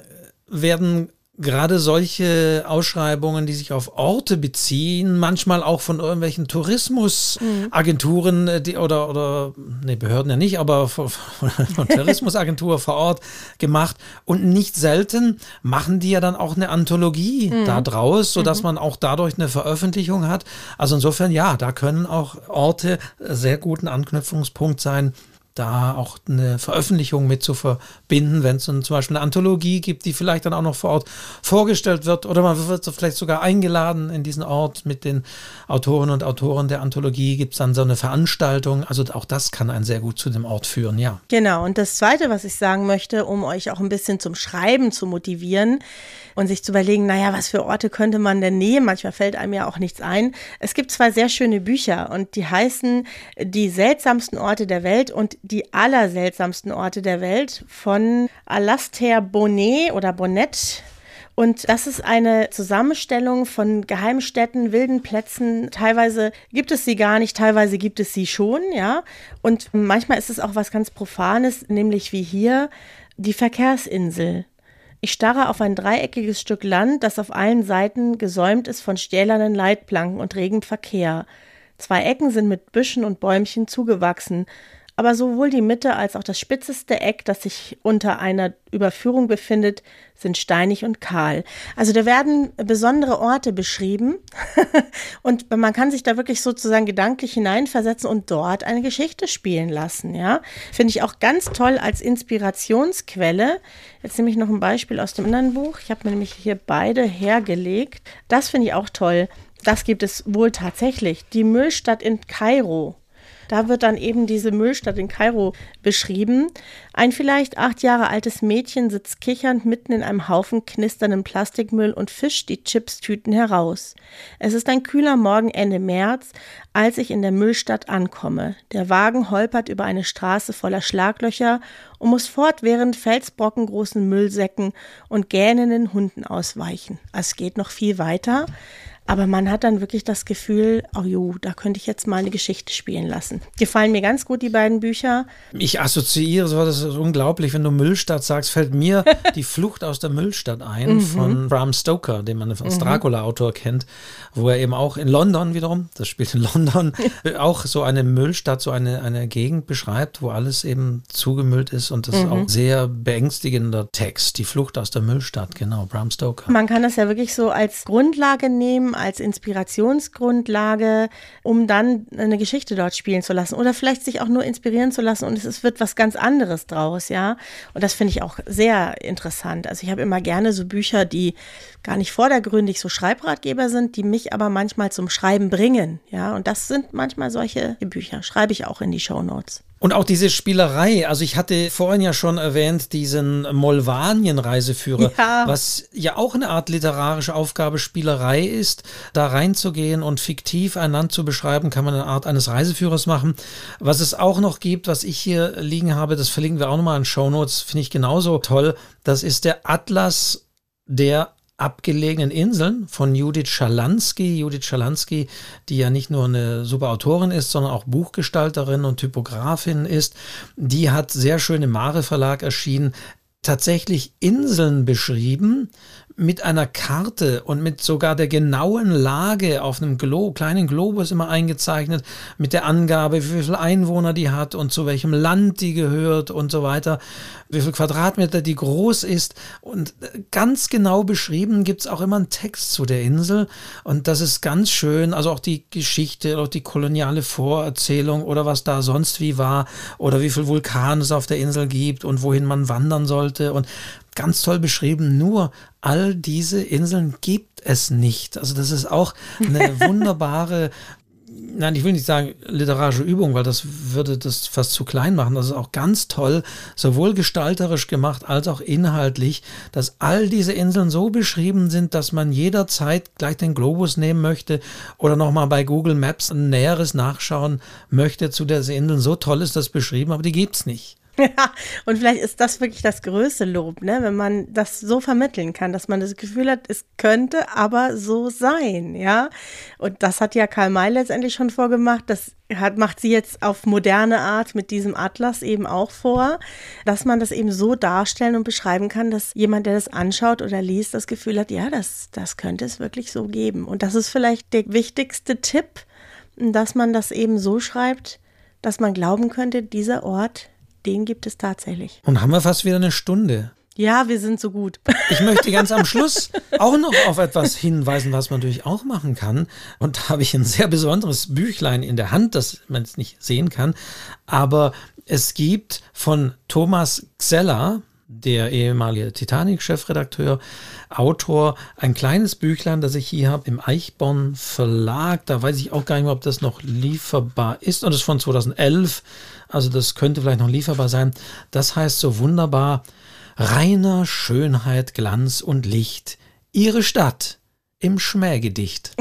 werden gerade solche Ausschreibungen, die sich auf Orte beziehen, manchmal auch von irgendwelchen Tourismusagenturen mhm. die, oder, oder nee, Behörden ja nicht, aber von, von Tourismusagentur vor Ort gemacht. Und nicht selten machen die ja dann auch eine Anthologie mhm. da draus, sodass mhm. man auch dadurch eine Veröffentlichung hat. Also insofern, ja, da können auch Orte sehr guten Anknüpfungspunkt sein da auch eine Veröffentlichung mit zu verbinden, wenn es zum Beispiel eine Anthologie gibt, die vielleicht dann auch noch vor Ort vorgestellt wird oder man wird vielleicht sogar eingeladen in diesen Ort mit den Autoren und Autoren der Anthologie, gibt es dann so eine Veranstaltung. Also auch das kann einen sehr gut zu dem Ort führen, ja. Genau, und das Zweite, was ich sagen möchte, um euch auch ein bisschen zum Schreiben zu motivieren und sich zu überlegen, naja, was für Orte könnte man denn nehmen? Manchmal fällt einem ja auch nichts ein. Es gibt zwei sehr schöne Bücher und die heißen Die seltsamsten Orte der Welt und die allerseltsamsten Orte der Welt von Alastair Bonnet oder Bonnet. Und das ist eine Zusammenstellung von Geheimstätten, wilden Plätzen. Teilweise gibt es sie gar nicht, teilweise gibt es sie schon, ja. Und manchmal ist es auch was ganz Profanes, nämlich wie hier die Verkehrsinsel Ich starre auf ein dreieckiges Stück Land, das auf allen Seiten gesäumt ist von stählernen Leitplanken und regem Verkehr. Zwei Ecken sind mit Büschen und Bäumchen zugewachsen, aber sowohl die Mitte als auch das spitzeste Eck, das sich unter einer Überführung befindet, sind steinig und kahl. Also da werden besondere Orte beschrieben und man kann sich da wirklich sozusagen gedanklich hineinversetzen und dort eine Geschichte spielen lassen. Ja, finde ich auch ganz toll als Inspirationsquelle. Jetzt nehme ich noch ein Beispiel aus dem anderen Buch. Ich habe mir nämlich hier beide hergelegt. Das finde ich auch toll. Das gibt es wohl tatsächlich. Die Müllstadt in Kairo da wird dann eben diese Müllstadt in Kairo beschrieben. Ein vielleicht acht Jahre altes Mädchen sitzt kichernd mitten in einem Haufen knisternden Plastikmüll und fischt die Chipstüten heraus. Es ist ein kühler Morgen Ende März, als ich in der Müllstadt ankomme. Der Wagen holpert über eine Straße voller Schlaglöcher und muss fortwährend felsbrockengroßen Müllsäcken und gähnenden Hunden ausweichen. Es geht noch viel weiter. Aber man hat dann wirklich das Gefühl, oh jo, da könnte ich jetzt mal eine Geschichte spielen lassen. Gefallen mir ganz gut die beiden Bücher. Ich assoziiere so, das ist unglaublich, wenn du Müllstadt sagst, fällt mir die Flucht aus der Müllstadt ein mhm. von Bram Stoker, den man als mhm. Dracula-Autor kennt, wo er eben auch in London wiederum, das spielt in London, auch so eine Müllstadt, so eine, eine Gegend beschreibt, wo alles eben zugemüllt ist und das mhm. ist auch sehr beängstigender Text. Die Flucht aus der Müllstadt, genau, Bram Stoker. Man kann das ja wirklich so als Grundlage nehmen, als Inspirationsgrundlage, um dann eine Geschichte dort spielen zu lassen oder vielleicht sich auch nur inspirieren zu lassen und es, wird was ganz anderes draus, ja. Und das finde ich auch sehr interessant. Also ich habe immer gerne so Bücher, die gar nicht vordergründig so Schreibratgeber sind, die mich aber manchmal zum Schreiben bringen, ja. Und das sind manchmal solche Bücher, schreibe ich auch in die Show Notes. Und auch diese Spielerei, also ich hatte vorhin ja schon erwähnt, diesen Molvanien-Reiseführer, ja. was ja auch eine Art literarische Aufgabe Spielerei ist, da reinzugehen und fiktiv ein Land zu beschreiben, kann man eine Art eines Reiseführers machen. Was es auch noch gibt, was ich hier liegen habe, das verlinken wir auch nochmal in Show Notes, finde ich genauso toll. Das ist der Atlas der abgelegenen Inseln von Judith Schalansky. Judith Schalansky, die ja nicht nur eine super Autorin ist, sondern auch Buchgestalterin und Typografin ist, die hat sehr schön im Mare Verlag erschienen, tatsächlich Inseln beschrieben, mit einer Karte und mit sogar der genauen Lage auf einem Glo kleinen Globus immer eingezeichnet, mit der Angabe, wie viele Einwohner die hat und zu welchem Land die gehört und so weiter, wie viel Quadratmeter die groß ist. Und ganz genau beschrieben gibt es auch immer einen Text zu der Insel. Und das ist ganz schön. Also auch die Geschichte, auch die koloniale Vorerzählung oder was da sonst wie war oder wie viel Vulkan es auf der Insel gibt und wohin man wandern sollte. Und ganz toll beschrieben, nur all diese Inseln gibt es nicht. Also das ist auch eine wunderbare, nein, ich will nicht sagen literarische Übung, weil das würde das fast zu klein machen. Das ist auch ganz toll, sowohl gestalterisch gemacht als auch inhaltlich, dass all diese Inseln so beschrieben sind, dass man jederzeit gleich den Globus nehmen möchte oder nochmal bei Google Maps ein näheres Nachschauen möchte zu der Inseln. So toll ist das beschrieben, aber die gibt's nicht. Ja, und vielleicht ist das wirklich das größte Lob, ne? wenn man das so vermitteln kann, dass man das Gefühl hat, es könnte aber so sein, ja. Und das hat ja Karl May letztendlich schon vorgemacht. Das hat, macht sie jetzt auf moderne Art mit diesem Atlas eben auch vor, dass man das eben so darstellen und beschreiben kann, dass jemand, der das anschaut oder liest, das Gefühl hat, ja, das, das könnte es wirklich so geben. Und das ist vielleicht der wichtigste Tipp, dass man das eben so schreibt, dass man glauben könnte, dieser Ort den gibt es tatsächlich. Und haben wir fast wieder eine Stunde. Ja, wir sind so gut. Ich möchte ganz am Schluss auch noch auf etwas hinweisen, was man natürlich auch machen kann. Und da habe ich ein sehr besonderes Büchlein in der Hand, das man es nicht sehen kann. Aber es gibt von Thomas Xeller, der ehemalige Titanic-Chefredakteur, Autor, ein kleines Büchlein, das ich hier habe im Eichborn Verlag. Da weiß ich auch gar nicht mehr, ob das noch lieferbar ist. Und das ist von 2011. Also das könnte vielleicht noch lieferbar sein. Das heißt so wunderbar, reiner Schönheit, Glanz und Licht. Ihre Stadt im Schmähgedicht.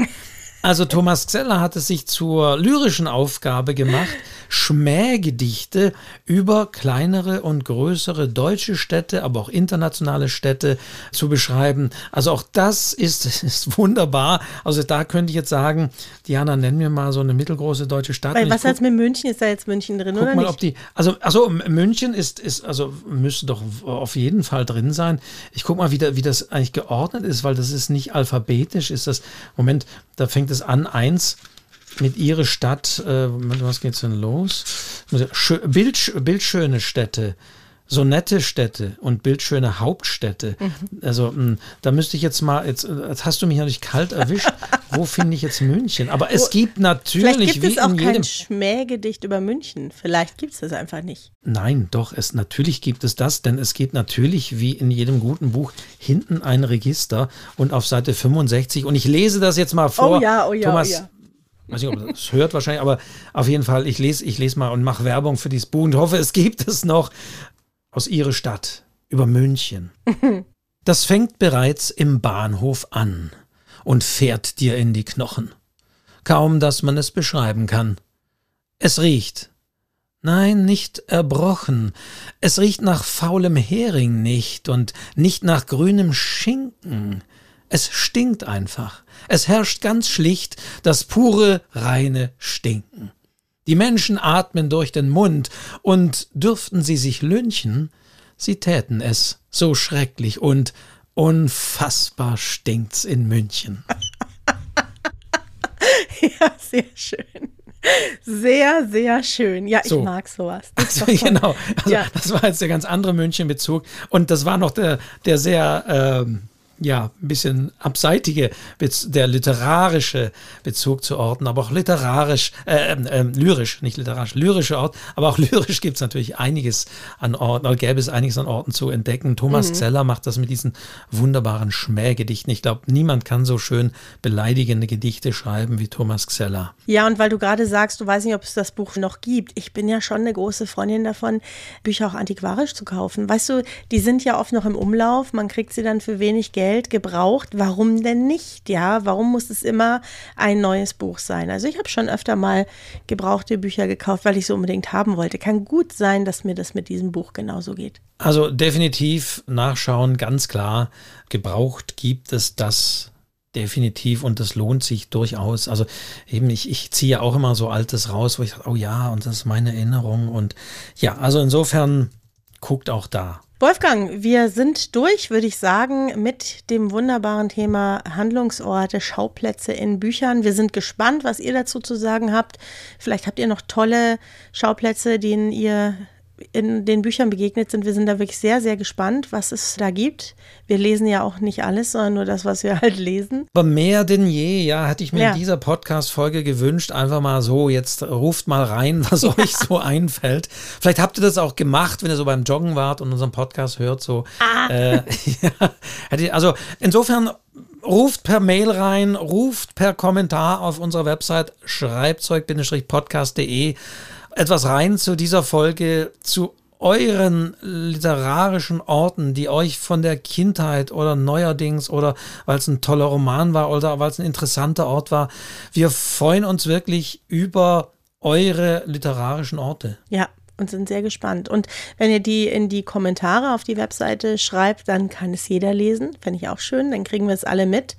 Also Thomas Zeller hat es sich zur lyrischen Aufgabe gemacht, Schmähgedichte über kleinere und größere deutsche Städte, aber auch internationale Städte zu beschreiben. Also auch das ist, ist wunderbar. Also da könnte ich jetzt sagen, Diana, nenn mir mal so eine mittelgroße deutsche Stadt. Weil was jetzt mit München? Ist da jetzt München drin guck oder mal, nicht? Ob die, also, also München ist, ist, also müsste doch auf jeden Fall drin sein. Ich guck mal, wie, da, wie das eigentlich geordnet ist, weil das ist nicht alphabetisch, ist das, Moment, da fängt es an, eins mit ihre Stadt, äh, was geht's denn los? Bild, bildschöne Städte, so nette Städte und bildschöne Hauptstädte. Mhm. Also mh, da müsste ich jetzt mal, jetzt, jetzt hast du mich natürlich kalt erwischt. Wo finde ich jetzt München? Aber es gibt natürlich, Vielleicht gibt es auch in kein. Schmähgedicht über München. Vielleicht gibt es das einfach nicht. Nein, doch, es natürlich gibt es das, denn es gibt natürlich wie in jedem guten Buch hinten ein Register und auf Seite 65 und ich lese das jetzt mal vor. Oh ja, oh ja, Thomas, oh ja. weiß nicht, ob das hört wahrscheinlich, aber auf jeden Fall, ich lese, ich lese mal und mache Werbung für dieses Buch und hoffe, es gibt es noch aus ihrer Stadt über München. Das fängt bereits im Bahnhof an und fährt dir in die Knochen. Kaum, dass man es beschreiben kann. Es riecht. Nein, nicht erbrochen. Es riecht nach faulem Hering nicht und nicht nach grünem Schinken. Es stinkt einfach. Es herrscht ganz schlicht das pure, reine Stinken. Die Menschen atmen durch den Mund, und dürften sie sich lynchen, sie täten es so schrecklich und unfassbar stinkt's in München. Ja, sehr schön. Sehr, sehr schön. Ja, So. ich mag sowas. Also, genau, also, Ja. das war jetzt der ganz andere Münchenbezug und das war noch der, der sehr, ähm, ja, ein bisschen abseitige, der literarische Bezug zu Orten, aber auch literarisch, äh, ähm, lyrisch, nicht literarisch, lyrische Ort, aber auch lyrisch gibt es natürlich einiges an Orten, oder gäbe es einiges an Orten zu entdecken. Thomas Mhm. Zeller macht das mit diesen wunderbaren Schmähgedichten. Ich glaube, niemand kann so schön beleidigende Gedichte schreiben wie Thomas Zeller. Ja, und weil du gerade sagst, du weißt nicht, ob es das Buch noch gibt. Ich bin ja schon eine große Freundin davon, Bücher auch antiquarisch zu kaufen. Weißt du, die sind ja oft noch im Umlauf. Man kriegt sie dann für wenig Geld gebraucht. Warum denn nicht? Ja, warum muss es immer ein neues Buch sein? Also ich habe schon öfter mal gebrauchte Bücher gekauft, weil ich sie unbedingt haben wollte. Kann gut sein, dass mir das mit diesem Buch genauso geht. Also definitiv nachschauen, ganz klar. Gebraucht gibt es das definitiv und das lohnt sich durchaus. Also eben, ich, ich ziehe ja auch immer so Altes raus, wo ich sage, oh ja, und das ist meine Erinnerung. Und ja, also insofern guckt auch da. Wolfgang, wir sind durch, würde ich sagen, mit dem wunderbaren Thema Handlungsorte, Schauplätze in Büchern. Wir sind gespannt, was ihr dazu zu sagen habt. Vielleicht habt ihr noch tolle Schauplätze, denen ihr in den Büchern begegnet sind. Wir sind da wirklich sehr, sehr gespannt, was es da gibt. Wir lesen ja auch nicht alles, sondern nur das, was wir halt lesen. Aber mehr denn je, ja, hätte ich mir Ja. in dieser Podcast-Folge gewünscht, einfach mal so, jetzt ruft mal rein, was euch so einfällt. Vielleicht habt ihr das auch gemacht, wenn ihr so beim Joggen wart und unseren Podcast hört, so. Äh, ja, also insofern ruft per Mail rein, ruft per Kommentar auf unserer Website schreibzeug-podcast.de etwas rein zu dieser Folge, zu euren literarischen Orten, die euch von der Kindheit oder neuerdings oder weil es ein toller Roman war oder weil es ein interessanter Ort war. Wir freuen uns wirklich über eure literarischen Orte. Ja, und sind sehr gespannt. Und wenn ihr die in die Kommentare auf die Webseite schreibt, dann kann es jeder lesen. Fände ich auch schön. Dann kriegen wir es alle mit.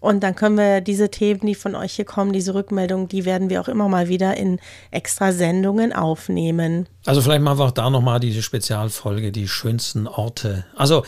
Und dann können wir diese Themen, die von euch hier kommen, diese Rückmeldungen, die werden wir auch immer mal wieder in extra Sendungen aufnehmen. Also vielleicht machen wir auch da nochmal diese Spezialfolge, die schönsten Orte. Also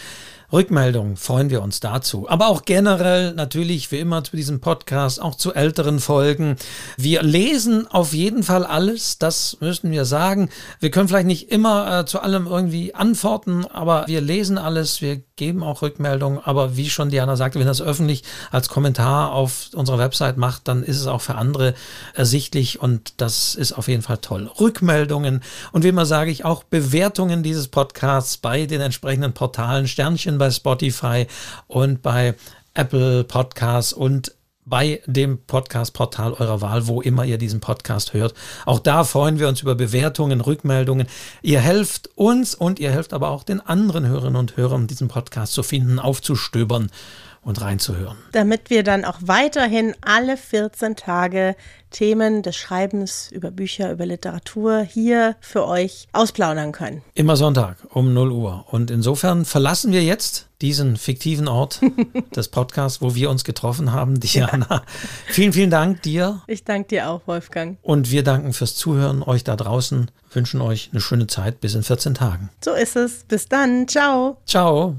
Rückmeldungen freuen wir uns dazu. Aber auch generell natürlich, wie immer zu diesem Podcast, auch zu älteren Folgen. Wir lesen auf jeden Fall alles, das müssen wir sagen. Wir können vielleicht nicht immer äh, zu allem irgendwie antworten, aber wir lesen alles, wir geben auch Rückmeldungen. Aber wie schon Diana sagte, wenn das öffentlich als Kommentar auf unserer Website macht, dann ist es auch für andere ersichtlich und das ist auf jeden Fall toll. Rückmeldungen und wie immer sage ich auch Bewertungen dieses Podcasts bei den entsprechenden Portalen, Sternchen bei Spotify und bei Apple Podcasts und bei dem Podcast-Portal eurer Wahl, wo immer ihr diesen Podcast hört. Auch da freuen wir uns über Bewertungen, Rückmeldungen. Ihr helft uns und ihr helft aber auch den anderen Hörerinnen und Hörern, diesen Podcast zu finden, aufzustöbern und reinzuhören. Damit wir dann auch weiterhin alle 14 Tage Themen des Schreibens über Bücher, über Literatur hier für euch ausplaudern können. Immer Sonntag um 0 Uhr. Und insofern verlassen wir jetzt diesen fiktiven Ort des Podcasts, wo wir uns getroffen haben. Diana, ja. vielen, vielen Dank dir. Ich danke dir auch, Wolfgang. Und wir danken fürs Zuhören euch da draußen, wünschen euch eine schöne Zeit bis in 14 Tagen. So ist es. Bis dann. Ciao. Ciao.